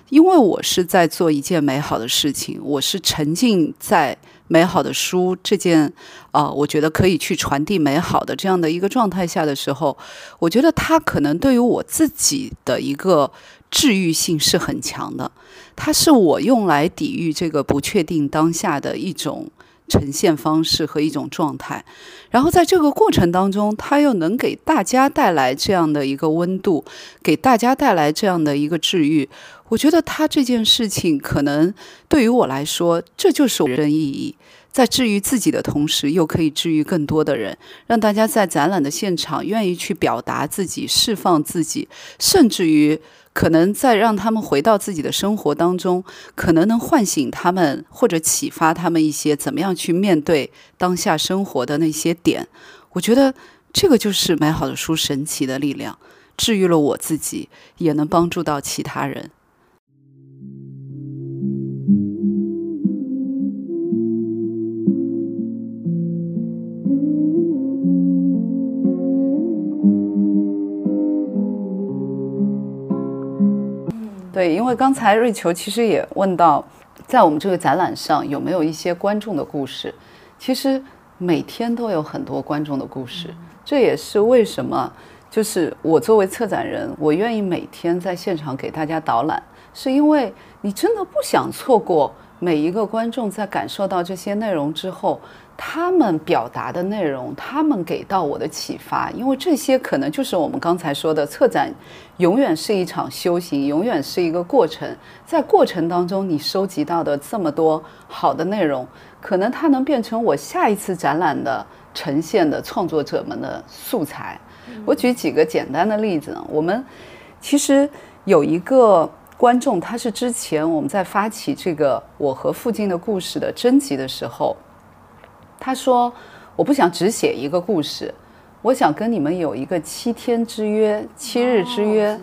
S3: 因为我是在做一件美好的事情，我是沉浸在美好的书这件啊，我觉得可以去传递美好的这样的一个状态下的时候，我觉得它可能对于我自己的一个治愈性是很强的，它是我用来抵御这个不确定当下的一种。呈现方式和一种状态，然后在这个过程当中，它又能给大家带来这样的一个温度，给大家带来这样的一个治愈。我觉得他这件事情可能对于我来说，这就是人生意义。在治愈自己的同时，又可以治愈更多的人，让大家在展览的现场愿意去表达自己、释放自己，甚至于可能再让他们回到自己的生活当中，可能能唤醒他们或者启发他们一些怎么样去面对当下生活的那些点。我觉得这个就是美好的书神奇的力量，治愈了我自己，也能帮助到其他人。对，因为刚才瑞秋其实也问到，在我们这个展览上有没有一些观众的故事？其实每天都有很多观众的故事，这也是为什么，就是我作为策展人，我愿意每天在现场给大家导览，是因为你真的不想错过每一个观众在感受到这些内容之后。他们表达的内容，他们给到我的启发，因为这些可能就是我们刚才说的，策展永远是一场修行，永远是一个过程。在过程当中，你收集到的这么多好的内容，可能它能变成我下一次展览的呈现的创作者们的素材。我举几个简单的例子呢，我们其实有一个观众，他是之前我们在发起这个我和附近的故事的征集的时候。他说：“我不想只写一个故事，我想跟你们有一个七天之约、七日之约。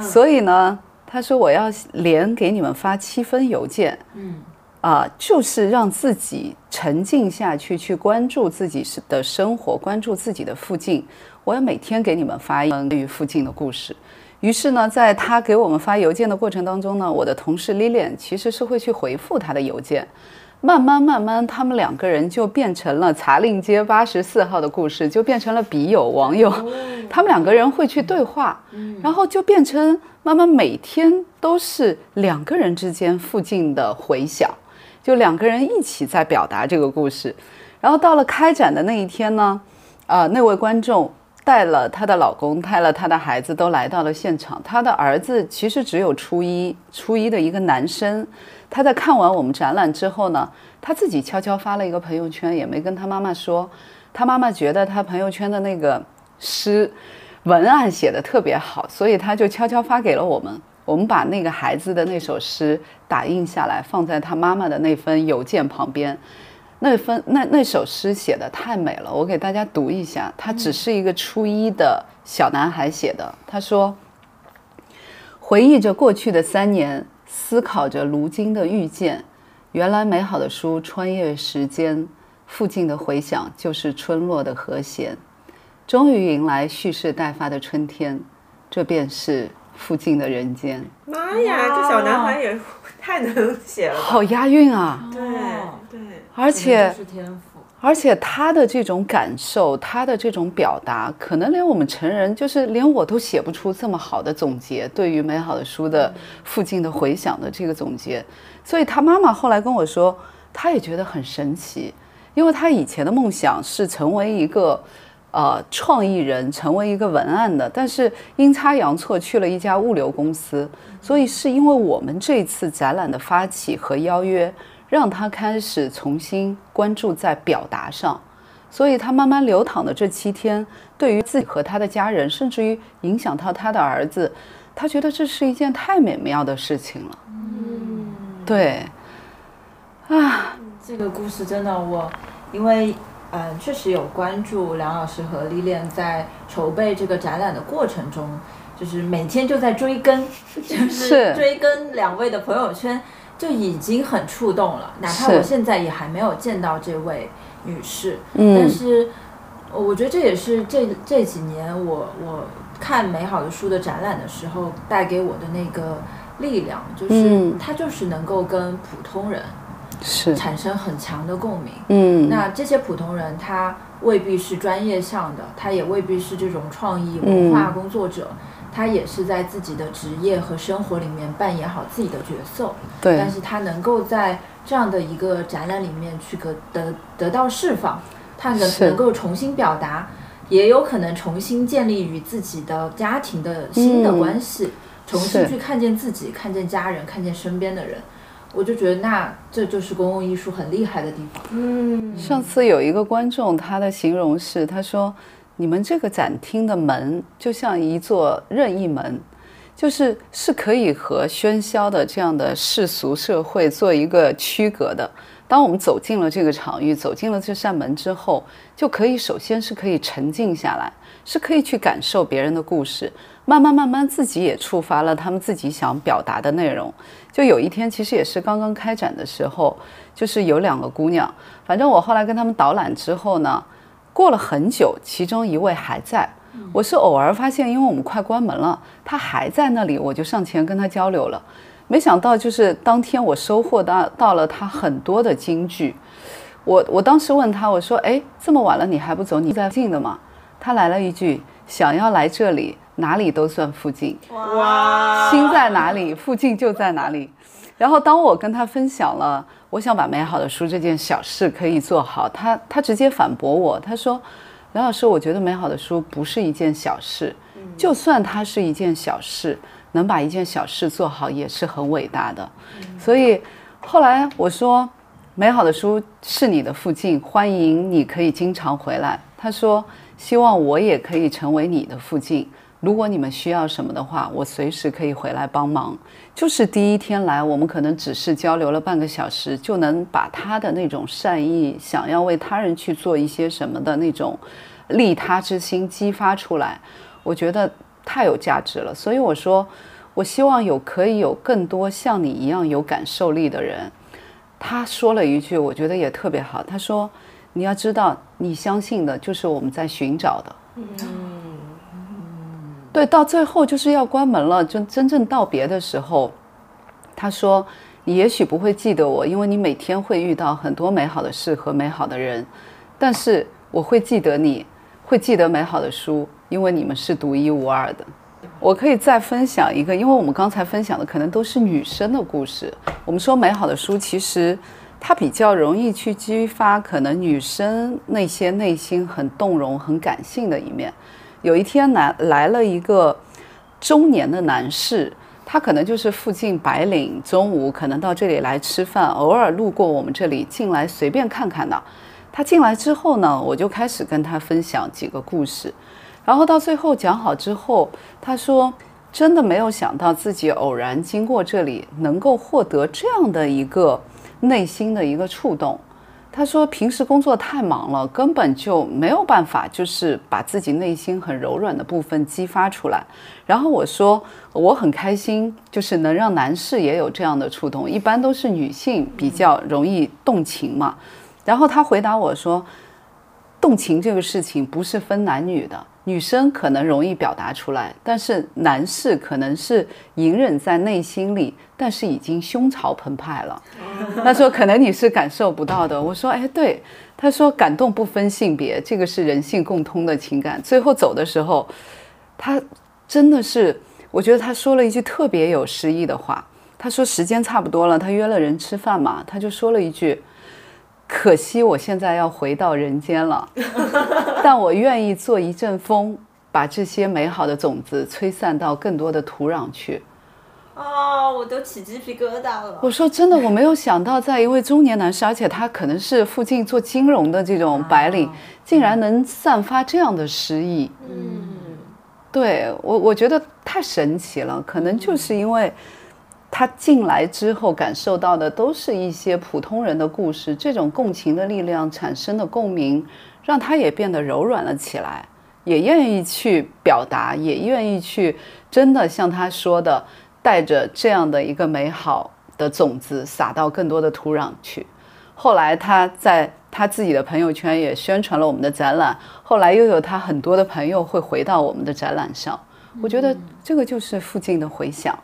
S3: 所以呢，他说我要连给你们发七封邮件。嗯，啊，就是让自己沉浸下去，去关注自己的生活，关注自己的附近。我要每天给你们发一关于附近的故事。于是呢，在他给我们发邮件的过程当中呢，我的同事 Lilian 其实是会去回复他的邮件。”慢慢慢慢，他们两个人就变成了茶令街八十四号的故事，就变成了笔友网友。他们两个人会去对话，然后就变成慢慢每天都是两个人之间附近的回响，就两个人一起在表达这个故事。然后到了开展的那一天呢，啊，那位观众带了她的老公，带了她的孩子都来到了现场。她的儿子其实只有初一，初一的一个男生。他在看完我们展览之后呢，他自己悄悄发了一个朋友圈，也没跟他妈妈说。他妈妈觉得他朋友圈的那个诗文案写的特别好，所以他就悄悄发给了我们。我们把那个孩子的那首诗打印下来，放在他妈妈的那份邮件旁边。那份那那首诗写的太美了，我给大家读一下。他只是一个初一的小男孩写的。他说：“回忆着过去的三年。”思考着如今的遇见，原来美好的书穿越时间，附近的回响就是村落的和弦。终于迎来蓄势待发的春天，这便是附近的人间。
S1: 妈呀，这小男孩也太能写了，
S3: 好押韵啊！
S1: 对对，
S3: 而且。
S2: 是天赋。
S3: 而且他的这种感受，他的这种表达，可能连我们成人，就是连我都写不出这么好的总结。对于美好的书的附近的回响的这个总结，所以他妈妈后来跟我说，他也觉得很神奇，因为他以前的梦想是成为一个呃创意人，成为一个文案的，但是阴差阳错去了一家物流公司，所以是因为我们这次展览的发起和邀约。让他开始重新关注在表达上，所以他慢慢流淌的这七天，对于自己和他的家人，甚至于影响到他的儿子，他觉得这是一件太美妙的事情了。嗯，对，
S2: 啊，这个故事真的我，因为嗯，确实有关注梁老师和历练在筹备这个展览的过程中，就是每天就在追更，就是追更两位的朋友圈。就已经很触动了，哪怕我现在也还没有见到这位女士，但是我觉得这也是这这几年我我看美好的书的展览的时候带给我的那个力量，就是它就是能够跟普通人
S3: 是。
S2: 产生很强的共鸣。
S3: 嗯，
S2: 那这些普通人他未必是专业向的，他也未必是这种创意文化工作者。他也是在自己的职业和生活里面扮演好自己的角色，
S3: 对。
S2: 但是他能够在这样的一个展览里面去得得得到释放，他能能够重新表达，也有可能重新建立与自己的家庭的新的关系。重新去看见自己，看见家人，看见身边的人。我就觉得，那这就是公共艺术很厉害的地方。
S3: 嗯，上次有一个观众，他的形容是，他说：“你们这个展厅的门就像一座任意门，就是是可以和喧嚣的这样的世俗社会做一个区隔的。当我们走进了这个场域，走进了这扇门之后，就可以首先是可以沉静下来，是可以去感受别人的故事。”慢慢慢慢，自己也触发了他们自己想表达的内容。就有一天，其实也是刚刚开展的时候，就是有两个姑娘，反正我后来跟他们导览之后呢，过了很久，其中一位还在。我是偶尔发现，因为我们快关门了，他还在那里，我就上前跟他交流了。没想到，就是当天我收获到到了他很多的金句。我我当时问他，我说：“哎，这么晚了你还不走？你在近的吗？”他来了一句：“想要来这里。”哪里都算附近，哇！心在哪里，附近就在哪里。然后当我跟他分享了我想把美好的书这件小事可以做好，他他直接反驳我，他说：“梁老师，我觉得美好的书不是一件小事，就算它是一件小事，能把一件小事做好也是很伟大的。”所以后来我说：“美好的书是你的附近，欢迎你可以经常回来。”他说：“希望我也可以成为你的附近。”如果你们需要什么的话，我随时可以回来帮忙。就是第一天来，我们可能只是交流了半个小时，就能把他的那种善意，想要为他人去做一些什么的那种利他之心激发出来，我觉得太有价值了。所以我说，我希望有可以有更多像你一样有感受力的人。他说了一句，我觉得也特别好。他说：“你要知道，你相信的就是我们在寻找的。”。对，到最后就是要关门了，就真正道别的时候，他说：“你也许不会记得我，因为你每天会遇到很多美好的事和美好的人，但是我会记得你，会记得美好的书，因为你们是独一无二的。”我可以再分享一个，因为我们刚才分享的可能都是女生的故事。我们说美好的书，其实它比较容易去激发可能女生那些内心很动容、很感性的一面。有一天来来了一个中年的男士，他可能就是附近白领，中午可能到这里来吃饭，偶尔路过我们这里进来随便看看的。他进来之后呢，我就开始跟他分享几个故事，然后到最后讲好之后，他说真的没有想到自己偶然经过这里，能够获得这样的一个内心的一个触动。他说：“平时工作太忙了，根本就没有办法，就是把自己内心很柔软的部分激发出来。”然后我说：“我很开心，就是能让男士也有这样的触动，一般都是女性比较容易动情嘛。”然后他回答我说：“动情这个事情不是分男女的。”女生可能容易表达出来，但是男士可能是隐忍在内心里，但是已经胸潮澎湃了。他说：“可能你是感受不到的。”我说：“哎，对。”他说：“感动不分性别，这个是人性共通的情感。”最后走的时候，他真的是，我觉得他说了一句特别有诗意的话。他说：“时间差不多了，他约了人吃饭嘛，他就说了一句。”可惜我现在要回到人间了，但我愿意做一阵风，把这些美好的种子吹散到更多的土壤去。
S2: 哦，我都起鸡皮疙瘩了。
S3: 我说真的，我没有想到，在一位中年男士，而且他可能是附近做金融的这种白领，竟然能散发这样的诗意。嗯，对我我觉得太神奇了，可能就是因为。他进来之后感受到的都是一些普通人的故事，这种共情的力量产生的共鸣，让他也变得柔软了起来，也愿意去表达，也愿意去真的像他说的，带着这样的一个美好的种子撒到更多的土壤去。后来他在他自己的朋友圈也宣传了我们的展览，后来又有他很多的朋友会回到我们的展览上，我觉得这个就是附近的回响。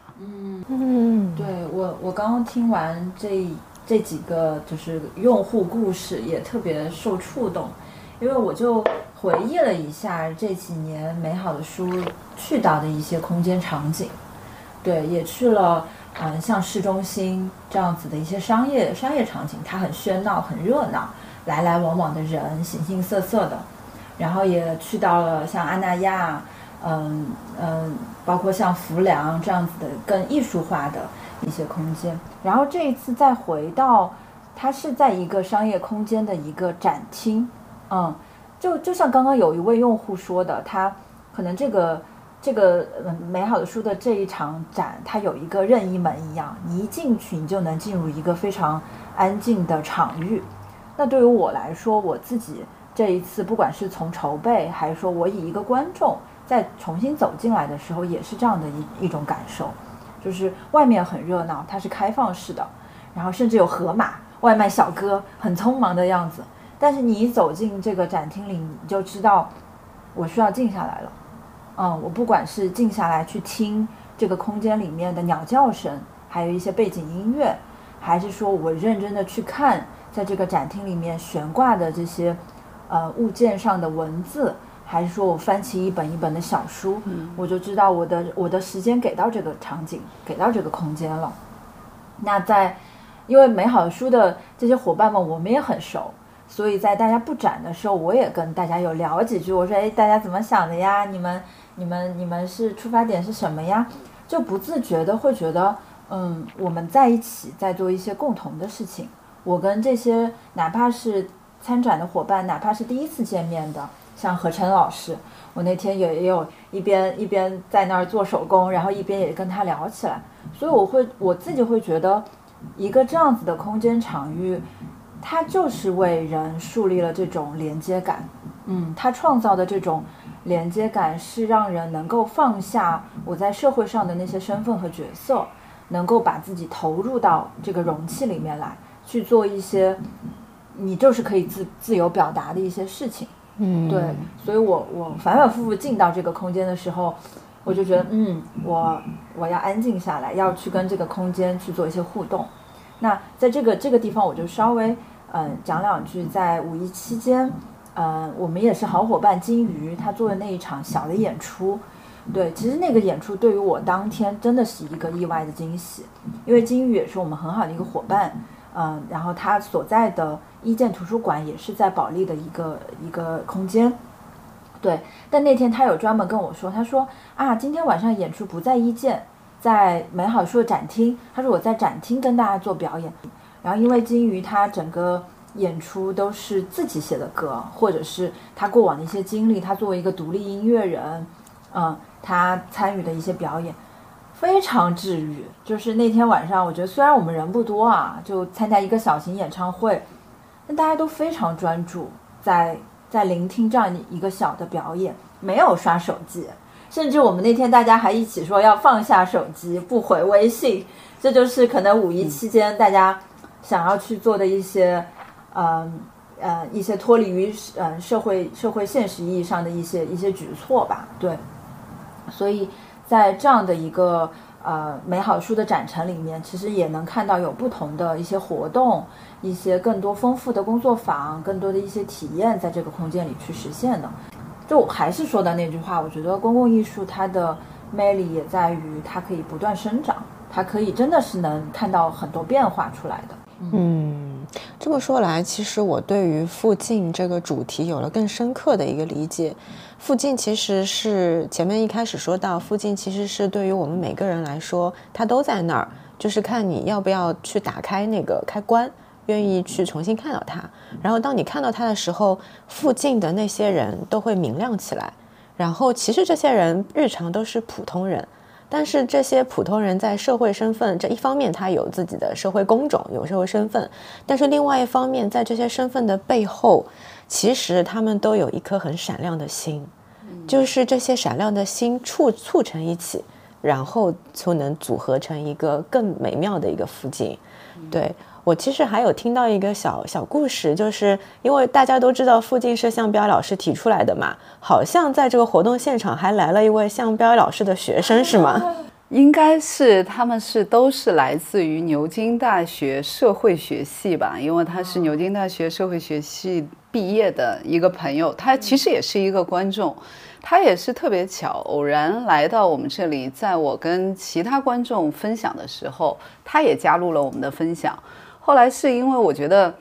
S2: 嗯，对我，我刚刚听完这这几个就是用户故事，也特别受触动，因为我就回忆了一下这几年美好的书去到的一些空间场景，对，也去了，嗯，像市中心这样子的一些商业商业场景，它很喧闹，很热闹，来来往往的人，形形色色的，然后也去到了像阿那亚。嗯嗯，包括像浮梁这样子的更艺术化的一些空间。然后这一次再回到，它是在一个商业空间的一个展厅，嗯，就就像刚刚有一位用户说的，他可能这个这个美好的书的这一场展，它有一个任意门一样，你一进去你就能进入一个非常安静的场域。那对于我来说，我自己这一次不管是从筹备，还是说我以一个观众。再重新走进来的时候，也是这样的一一种感受，就是外面很热闹，它是开放式的，然后甚至有盒马、外卖小哥很匆忙的样子。但是你一走进这个展厅里，你就知道我需要静下来了。嗯，我不管是静下来去听这个空间里面的鸟叫声，还有一些背景音乐，还是说我认真的去看在这个展厅里面悬挂的这些呃物件上的文字。还是说我翻起一本一本的小书，我就知道我的我的时间给到这个场景，给到这个空间了。那在，因为美好的书的这些伙伴们，我们也很熟，所以在大家布展的时候，我也跟大家有聊几句。我说：“哎，大家怎么想的呀？你们、你们、你们是出发点是什么呀？”就不自觉的会觉得，嗯，我们在一起在做一些共同的事情。我跟这些哪怕是参展的伙伴，哪怕是第一次见面的。像何晨老师，我那天也也有一边一边在那儿做手工，然后一边也跟他聊起来。所以我会我自己会觉得，一个这样子的空间场域，它就是为人树立了这种连接感。嗯，它创造的这种连接感是让人能够放下我在社会上的那些身份和角色，能够把自己投入到这个容器里面来，去做一些你就是可以自自由表达的一些事情。对，所以我我反反复复进到这个空间的时候，我就觉得，嗯，我我要安静下来，要去跟这个空间去做一些互动。那在这个这个地方，我就稍微嗯讲两句，在五一期间，嗯，我们也是好伙伴金鱼，他做的那一场小的演出，对，其实那个演出对于我当天真的是一个意外的惊喜，因为金鱼也是我们很好的一个伙伴。嗯，然后他所在的一建图书馆也是在保利的一个一个空间，对。但那天他有专门跟我说，他说啊，今天晚上演出不在一建，在美好书的展厅。他说我在展厅跟大家做表演。然后因为金鱼他整个演出都是自己写的歌，或者是他过往的一些经历，他作为一个独立音乐人，嗯，他参与的一些表演。非常治愈，就是那天晚上，我觉得虽然我们人不多啊，就参加一个小型演唱会，但大家都非常专注，在在聆听这样一个小的表演，没有刷手机，甚至我们那天大家还一起说要放下手机，不回微信，这就是可能五一期间大家想要去做的一些，嗯呃一些脱离于嗯社会社会现实意义上的一些一些举措吧，对，所以。在这样的一个呃美好书的展陈里面，其实也能看到有不同的一些活动，一些更多丰富的工作坊，更多的一些体验在这个空间里去实现的。就还是说的那句话，我觉得公共艺术它的魅力也在于它可以不断生长，它可以真的是能看到很多变化出来的。
S1: 嗯，这么说来，其实我对于附近这个主题有了更深刻的一个理解。附近其实是前面一开始说到，附近其实是对于我们每个人来说，它都在那儿，就是看你要不要去打开那个开关，愿意去重新看到它。然后当你看到它的时候，附近的那些人都会明亮起来。然后其实这些人日常都是普通人，但是这些普通人在社会身份这一方面，他有自己的社会工种，有社会身份；但是另外一方面，在这些身份的背后。其实他们都有一颗很闪亮的心，就是这些闪亮的心促促成一起，然后就能组合成一个更美妙的一个附近。对我其实还有听到一个小小故事，就是因为大家都知道附近是向彪老师提出来的嘛，好像在这个活动现场还来了一位向彪老师的学生，是吗？
S3: 应该是他们是都是来自于牛津大学社会学系吧，因为他是牛津大学社会学系毕业的一个朋友，他其实也是一个观众，他也是特别巧，偶然来到我们这里，在我跟其他观众分享的时候，他也加入了我们的分享。后来是因为我觉得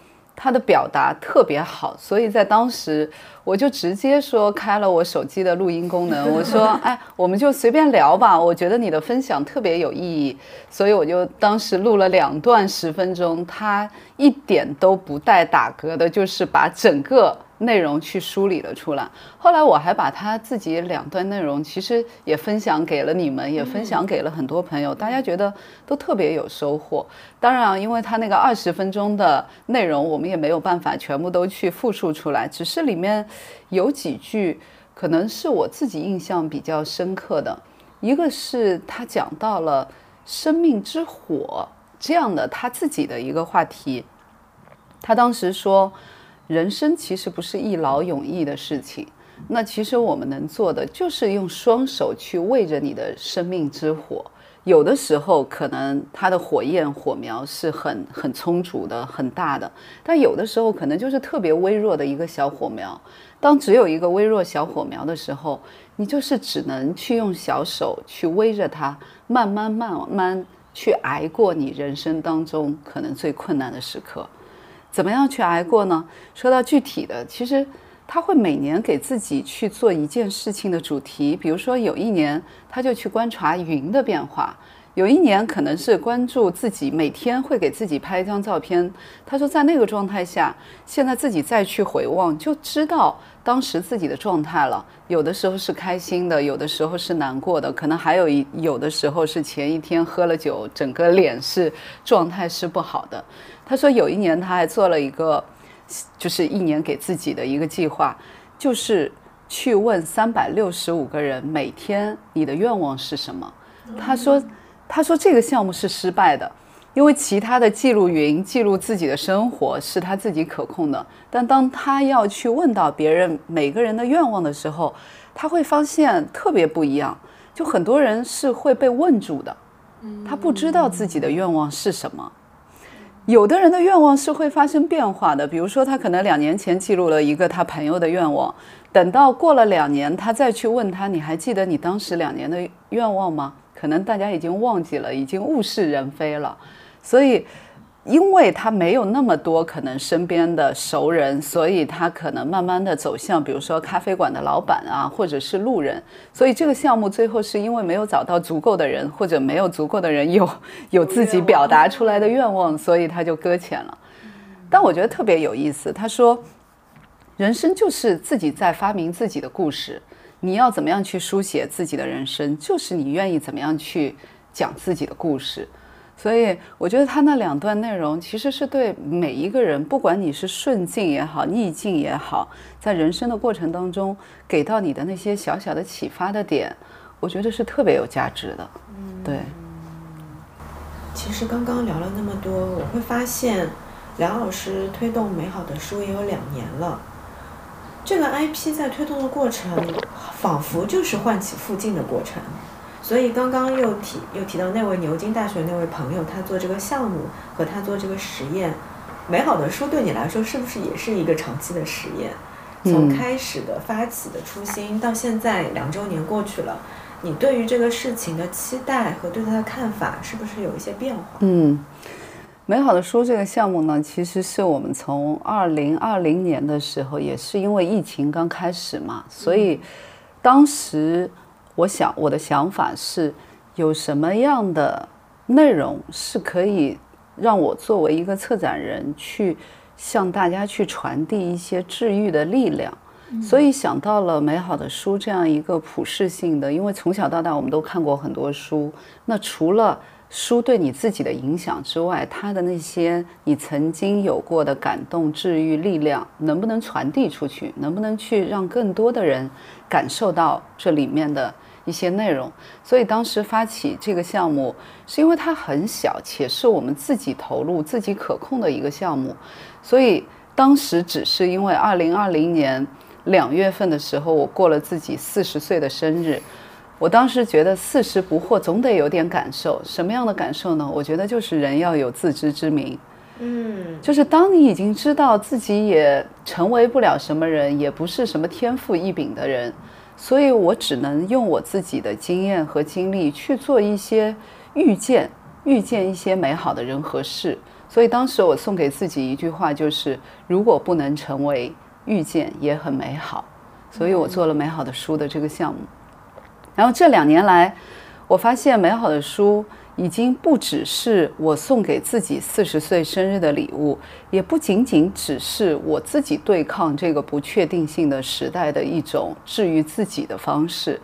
S3: 他的表达特别好，所以在当时我就直接说开了我手机的录音功能，我说 哎，我们就随便聊吧，我觉得你的分享特别有意义，所以我就当时录了两段十分钟，他一点都不带打嗝的，就是把整个。内容去梳理了出来。后来我还把他自己两段内容，其实也分享给了你们，也分享给了很多朋友，大家觉得都特别有收获。当然，因为他那个二十分钟的内容，我们也没有办法全部都去复述出来，只是里面有几句可能是我自己印象比较深刻的。一个是他讲到了生命之火这样的他自己的一个话题，他当时说。人生其实不是一劳永逸的事情，那其实我们能做的就是用双手去喂着你的生命之火。有的时候可能它的火焰火苗是很很充足的、很大的，但有的时候可能就是特别微弱的一个小火苗。当只有一个微弱小火苗的时候，你就是只能去用小手去微着它，慢慢慢慢去挨过你人生当中可能最困难的时刻。怎么样去挨过呢？说到具体的，其实他会每年给自己去做一件事情的主题。比如说，有一年他就去观察云的变化；有一年可能是关注自己，每天会给自己拍一张照片。他说，在那个状态下，现在自己再去回望，就知道当时自己的状态了。有的时候是开心的，有的时候是难过的，可能还有一有的时候是前一天喝了酒，整个脸是状态是不好的。他说有一年他还做了一个，就是一年给自己的一个计划，就是去问三百六十五个人每天你的愿望是什么。他说，他说这个项目是失败的，因为其他的记录云记录自己的生活是他自己可控的，但当他要去问到别人每个人的愿望的时候，他会发现特别不一样，就很多人是会被问住的，他不知道自己的愿望是什么。有的人的愿望是会发生变化的，比如说他可能两年前记录了一个他朋友的愿望，等到过了两年，他再去问他，你还记得你当时两年的愿望吗？可能大家已经忘记了，已经物是人非了，所以。因为他没有那么多可能身边的熟人，所以他可能慢慢的走向，比如说咖啡馆的老板啊，或者是路人。所以这个项目最后是因为没有找到足够的人，或者没有足够的人有 有自己表达出来的愿望，所以他就搁浅了。但我觉得特别有意思，他说，人生就是自己在发明自己的故事，你要怎么样去书写自己的人生，就是你愿意怎么样去讲自己的故事。所以我觉得他那两段内容其实是对每一个人，不管你是顺境也好，逆境也好，在人生的过程当中给到你的那些小小的启发的点，我觉得是特别有价值的。嗯，对。
S1: 其实刚刚聊了那么多，我会发现梁老师推动美好的书也有两年了。这个 IP 在推动的过程，仿佛就是唤起附近的过程。所以刚刚又提又提到那位牛津大学那位朋友，他做这个项目和他做这个实验，美好的书对你来说是不是也是一个长期的实验？从开始的发起的初心到现在两周年过去了，你对于这个事情的期待和对他的看法是不是有一些变化？
S3: 嗯，美好的书这个项目呢，其实是我们从二零二零年的时候，也是因为疫情刚开始嘛，所以当时。我想我的想法是，有什么样的内容是可以让我作为一个策展人去向大家去传递一些治愈的力量，所以想到了美好的书这样一个普世性的，因为从小到大我们都看过很多书，那除了。书对你自己的影响之外，它的那些你曾经有过的感动、治愈力量，能不能传递出去？能不能去让更多的人感受到这里面的一些内容？所以当时发起这个项目，是因为它很小，且是我们自己投入、自己可控的一个项目。所以当时只是因为二零二零年两月份的时候，我过了自己四十岁的生日。我当时觉得四十不惑，总得有点感受。什么样的感受呢？我觉得就是人要有自知之明。嗯，就是当你已经知道自己也成为不了什么人，也不是什么天赋异禀的人，所以我只能用我自己的经验和经历去做一些预见，预见一些美好的人和事。所以当时我送给自己一句话，就是如果不能成为遇见，也很美好。所以我做了美好的书的这个项目。然后这两年来，我发现美好的书。已经不只是我送给自己四十岁生日的礼物，也不仅仅只是我自己对抗这个不确定性的时代的一种治愈自己的方式，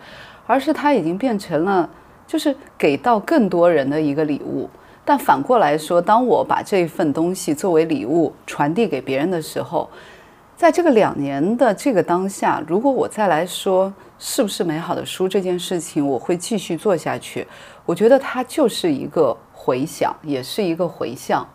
S3: 而是它已经变成了就是给到更多人的一个礼物。但反过来说，当我把这份东西作为礼物传递给别人的时候，在这个两年的这个当下，如果我再来说是不是美好的书这件事情，我会继续做下去。我觉得它就是一个回响，也是一个回向。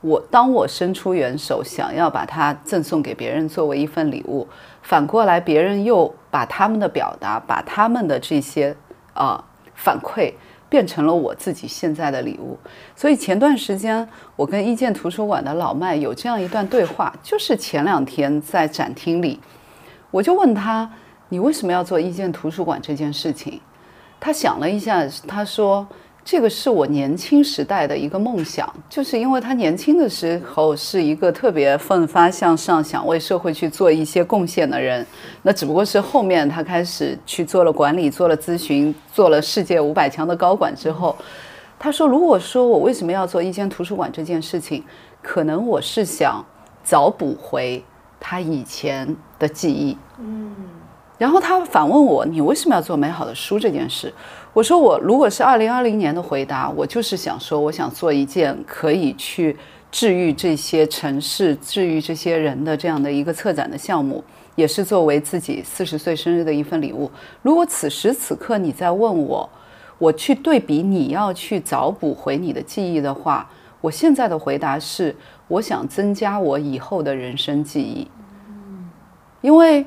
S3: 我当我伸出援手，想要把它赠送给别人作为一份礼物，反过来别人又把他们的表达，把他们的这些啊反馈。变成了我自己现在的礼物，所以前段时间我跟一建图书馆的老麦有这样一段对话，就是前两天在展厅里，我就问他：“你为什么要做一建图书馆这件事情？”他想了一下，他说。这个是我年轻时代的一个梦想，就是因为他年轻的时候是一个特别奋发向上、想为社会去做一些贡献的人。那只不过是后面他开始去做了管理、做了咨询、做了世界五百强的高管之后，他说：“如果说我为什么要做一间图书馆这件事情，可能我是想早补回他以前的记忆。”嗯。然后他反问我：“你为什么要做美好的书这件事？”我说：“我如果是二零二零年的回答，我就是想说，我想做一件可以去治愈这些城市、治愈这些人的这样的一个策展的项目，也是作为自己四十岁生日的一份礼物。如果此时此刻你在问我，我去对比你要去找补回你的记忆的话，我现在的回答是：我想增加我以后的人生记忆，因为。”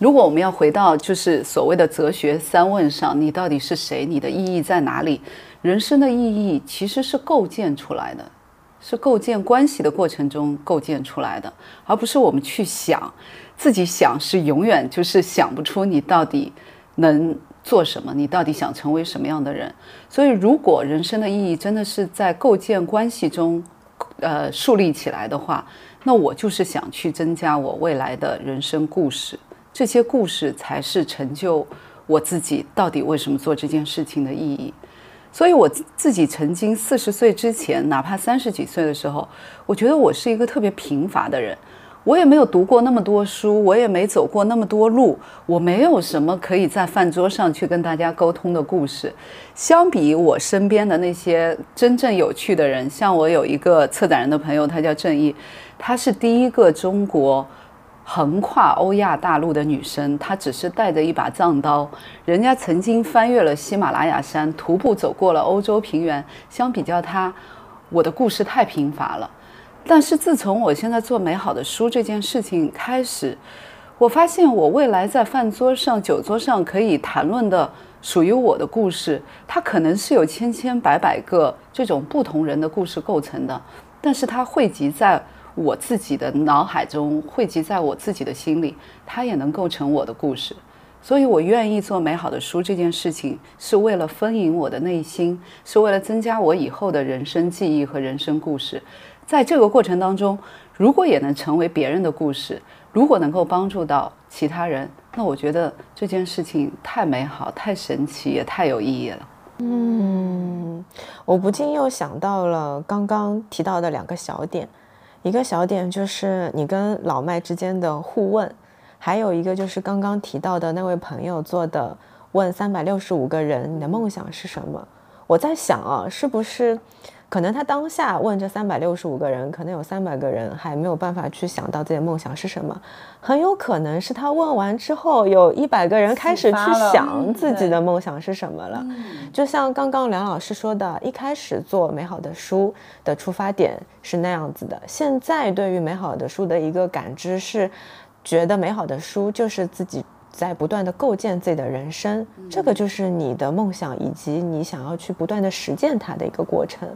S3: 如果我们要回到就是所谓的哲学三问上，你到底是谁？你的意义在哪里？人生的意义其实是构建出来的，是构建关系的过程中构建出来的，而不是我们去想。自己想是永远就是想不出你到底能做什么，你到底想成为什么样的人。所以，如果人生的意义真的是在构建关系中，呃，树立起来的话，那我就是想去增加我未来的人生故事。这些故事才是成就我自己到底为什么做这件事情的意义。所以，我自己曾经四十岁之前，哪怕三十几岁的时候，我觉得我是一个特别贫乏的人。我也没有读过那么多书，我也没走过那么多路，我没有什么可以在饭桌上去跟大家沟通的故事。相比我身边的那些真正有趣的人，像我有一个策展人的朋友，他叫郑毅，他是第一个中国。横跨欧亚大陆的女生，她只是带着一把藏刀。人家曾经翻越了喜马拉雅山，徒步走过了欧洲平原。相比较她，我的故事太贫乏了。但是自从我现在做美好的书这件事情开始，我发现我未来在饭桌上、酒桌上可以谈论的属于我的故事，它可能是有千千百百个这种不同人的故事构成的，但是它汇集在。我自己的脑海中汇集在我自己的心里，它也能构成我的故事，所以我愿意做美好的书这件事情，是为了丰盈我的内心，是为了增加我以后的人生记忆和人生故事。在这个过程当中，如果也能成为别人的故事，如果能够帮助到其他人，那我觉得这件事情太美好、太神奇，也太有意义了。
S1: 嗯，我不禁又想到了刚刚提到的两个小点。一个小点就是你跟老麦之间的互问，还有一个就是刚刚提到的那位朋友做的问三百六十五个人你的梦想是什么？我在想啊，是不是？可能他当下问这三百六十五个人，可能有三百个人还没有办法去想到自己的梦想是什么，很有可能是他问完之后，有一百个人开始去想自己的梦想是什么了。就像刚刚梁老师说的，一开始做美好的书的出发点是那样子的，现在对于美好的书的一个感知是，觉得美好的书就是自己。在不断的构建自己的人生，这个就是你的梦想，以及你想要去不断的实践它的一个过程。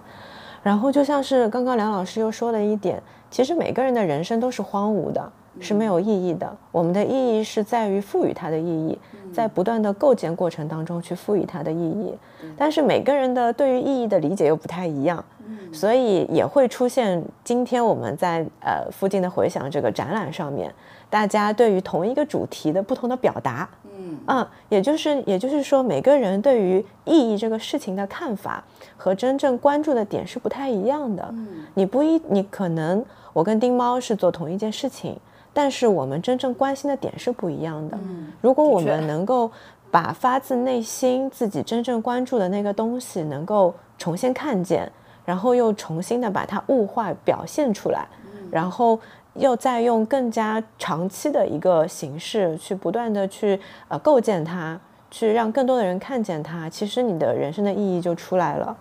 S1: 然后就像是刚刚梁老师又说了一点，其实每个人的人生都是荒芜的，是没有意义的。我们的意义是在于赋予它的意义，在不断的构建过程当中去赋予它的意义。但是每个人的对于意义的理解又不太一样，所以也会出现今天我们在呃附近的回响这个展览上面，大家对于同一个主题的不同的表达，嗯啊，也就是也就是说每个人对于意义这个事情的看法和真正关注的点是不太一样的。嗯，你不一你可能我跟丁猫是做同一件事情，但是我们真正关心的点是不一样的。嗯，如果我们能够把发自内心自己真正关注的那个东西能够重新看见。然后又重新的把它物化表现出来，然后又再用更加长期的一个形式去不断的去呃构建它，去让更多的人看见它，其实你的人生的意义就出来了。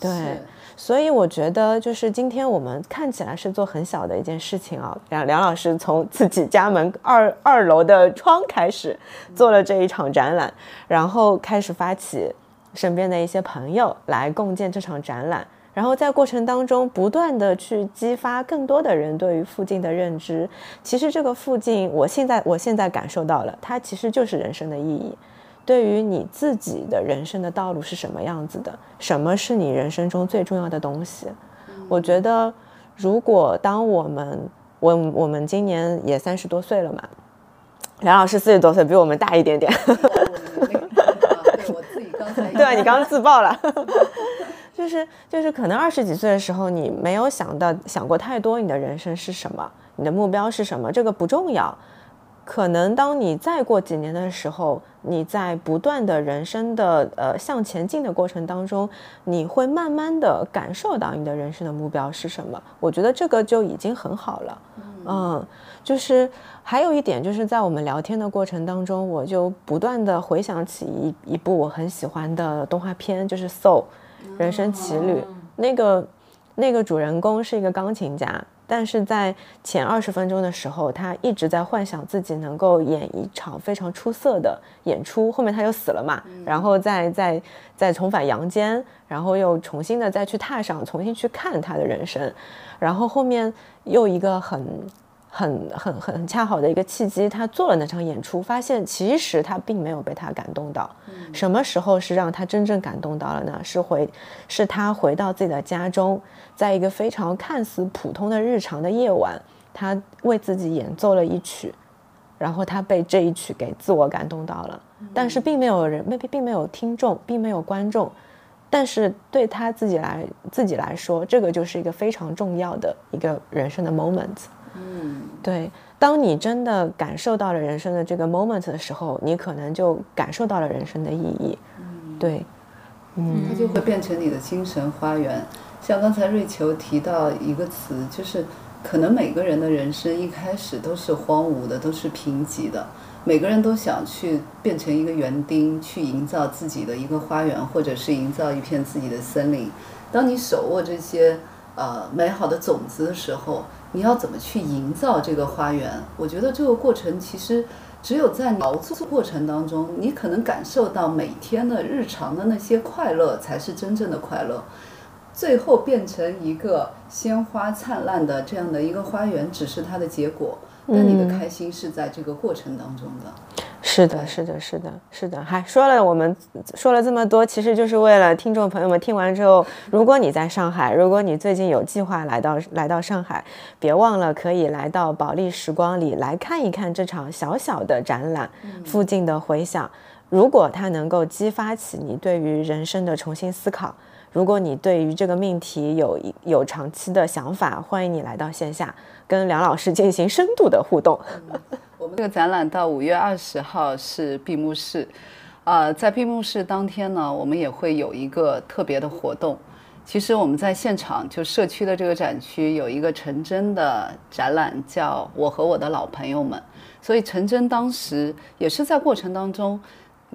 S1: 对，所以我觉得就是今天我们看起来是做很小的一件事情啊，梁梁老师从自己家门二二楼的窗开始做了这一场展览，然后开始发起身边的一些朋友来共建这场展览。然后在过程当中，不断的去激发更多的人对于附近的认知。其实这个附近，我现在我现在感受到了，它其实就是人生的意义。对于你自己的人生的道路是什么样子的，什么是你人生中最重要的东西？我觉得，如果当我们我我们今年也三十多岁了嘛，梁老师四十多岁，比我们大一点点。
S3: 对，我自己刚才
S1: 对啊，你刚刚自爆了。就是就是，可能二十几岁的时候，你没有想到想过太多，你的人生是什么，你的目标是什么，这个不重要。可能当你再过几年的时候，你在不断的人生的呃向前进的过程当中，你会慢慢的感受到你的人生的目标是什么。我觉得这个就已经很好了。嗯，就是还有一点，就是在我们聊天的过程当中，我就不断的回想起一一部我很喜欢的动画片，就是《Soul》。人生奇旅，那个那个主人公是一个钢琴家，但是在前二十分钟的时候，他一直在幻想自己能够演一场非常出色的演出。后面他又死了嘛，然后再再再重返阳间，然后又重新的再去踏上，重新去看他的人生，然后后面又一个很。很很很恰好的一个契机，他做了那场演出，发现其实他并没有被他感动到。什么时候是让他真正感动到了呢？是回，是他回到自己的家中，在一个非常看似普通的日常的夜晚，他为自己演奏了一曲，然后他被这一曲给自我感动到了。但是并没有人，maybe 并没有听众，并没有观众，但是对他自己来自己来说，这个就是一个非常重要的一个人生的 moment。嗯，对，当你真的感受到了人生的这个 moment 的时候，你可能就感受到了人生的意义。嗯，对，
S3: 嗯，它就会变成你的精神花园。像刚才瑞秋提到一个词，就是可能每个人的人生一开始都是荒芜的，都是贫瘠的，每个人都想去变成一个园丁，去营造自己的一个花园，或者是营造一片自己的森林。当你手握这些呃美好的种子的时候，你要怎么去营造这个花园？我觉得这个过程其实只有在劳作过程当中，你可能感受到每天的日常的那些快乐才是真正的快乐。最后变成一个鲜花灿烂的这样的一个花园，只是它的结果。但你的开心是在这个过程当中的。
S1: 是的，是的，是的，是的。还说了，我们说了这么多，其实就是为了听众朋友们听完之后，如果你在上海，如果你最近有计划来到来到上海，别忘了可以来到保利时光里来看一看这场小小的展览，附近的回响。如果它能够激发起你对于人生的重新思考，如果你对于这个命题有有长期的想法，欢迎你来到线下跟梁老师进行深度的互动。
S3: 我这个展览到五月二十号是闭幕式，啊，在闭幕式当天呢，我们也会有一个特别的活动。其实我们在现场就社区的这个展区有一个陈真的展览，叫《我和我的老朋友们》。所以陈真当时也是在过程当中，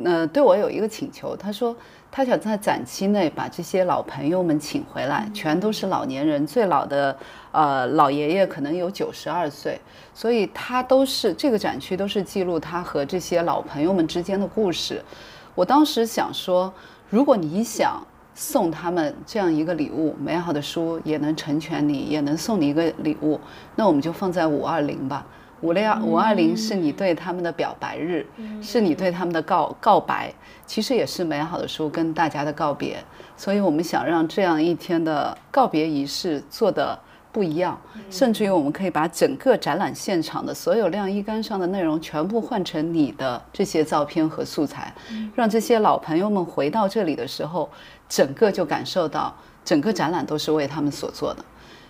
S3: 呃，对我有一个请求，他说。他想在展期内把这些老朋友们请回来，全都是老年人，最老的呃老爷爷可能有九十二岁，所以他都是这个展区都是记录他和这些老朋友们之间的故事。我当时想说，如果你想送他们这样一个礼物，美好的书也能成全你，也能送你一个礼物，那我们就放在五二零吧。五六五二零是你对他们的表白日，是你对他们的告告白，其实也是美好的书跟大家的告别。所以我们想让这样一天的告别仪式做的不一样，甚至于我们可以把整个展览现场的所有晾衣杆上的内容全部换成你的这些照片和素材，让这些老朋友们回到这里的时候，整个就感受到整个展览都是为他们所做的。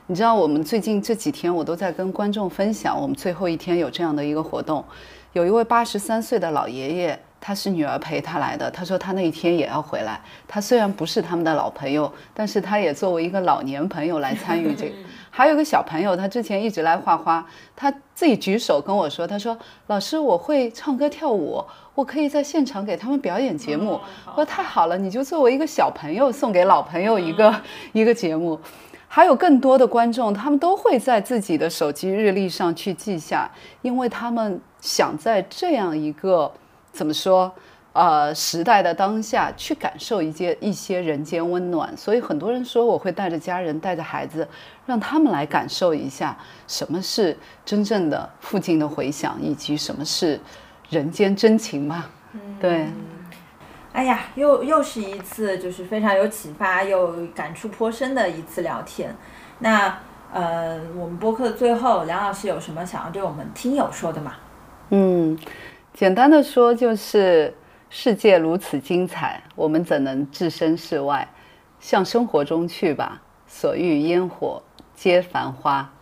S3: 你知道，我们最近这几天我都在跟观众分享，我们最后一天有这样的一个活动，有一位八十三岁的老爷爷，他是女儿陪他来的，他说他那一天也要回来。他虽然不是他们的老朋友，但是他也作为一个老年朋友来参与这个。还有一个小朋友，他之前一直来画画，他自己举手跟我说，他说：“老师，我会唱歌跳舞，我可以在现场给他们表演节目。”我说：“太好了，你就作为一个小朋友送给老朋友一个 一个节目。”还有更多的观众，他们都会在自己的手机日历上去记下，因为他们想在这样一个怎么说，呃，时代的当下去感受一些一些人间温暖。所以很多人说，我会带着家人，带着孩子，让他们来感受一下什么是真正的父亲的回响，以及什么是人间真情嘛。对。
S2: 哎呀，又又是一次就是非常有启发又感触颇深的一次聊天。那呃，我们播客的最后，梁老师有什么想要对我们听友说的吗？
S3: 嗯，简单的说就是世界如此精彩，我们怎能置身事外？向生活中去吧，所遇烟火皆繁花。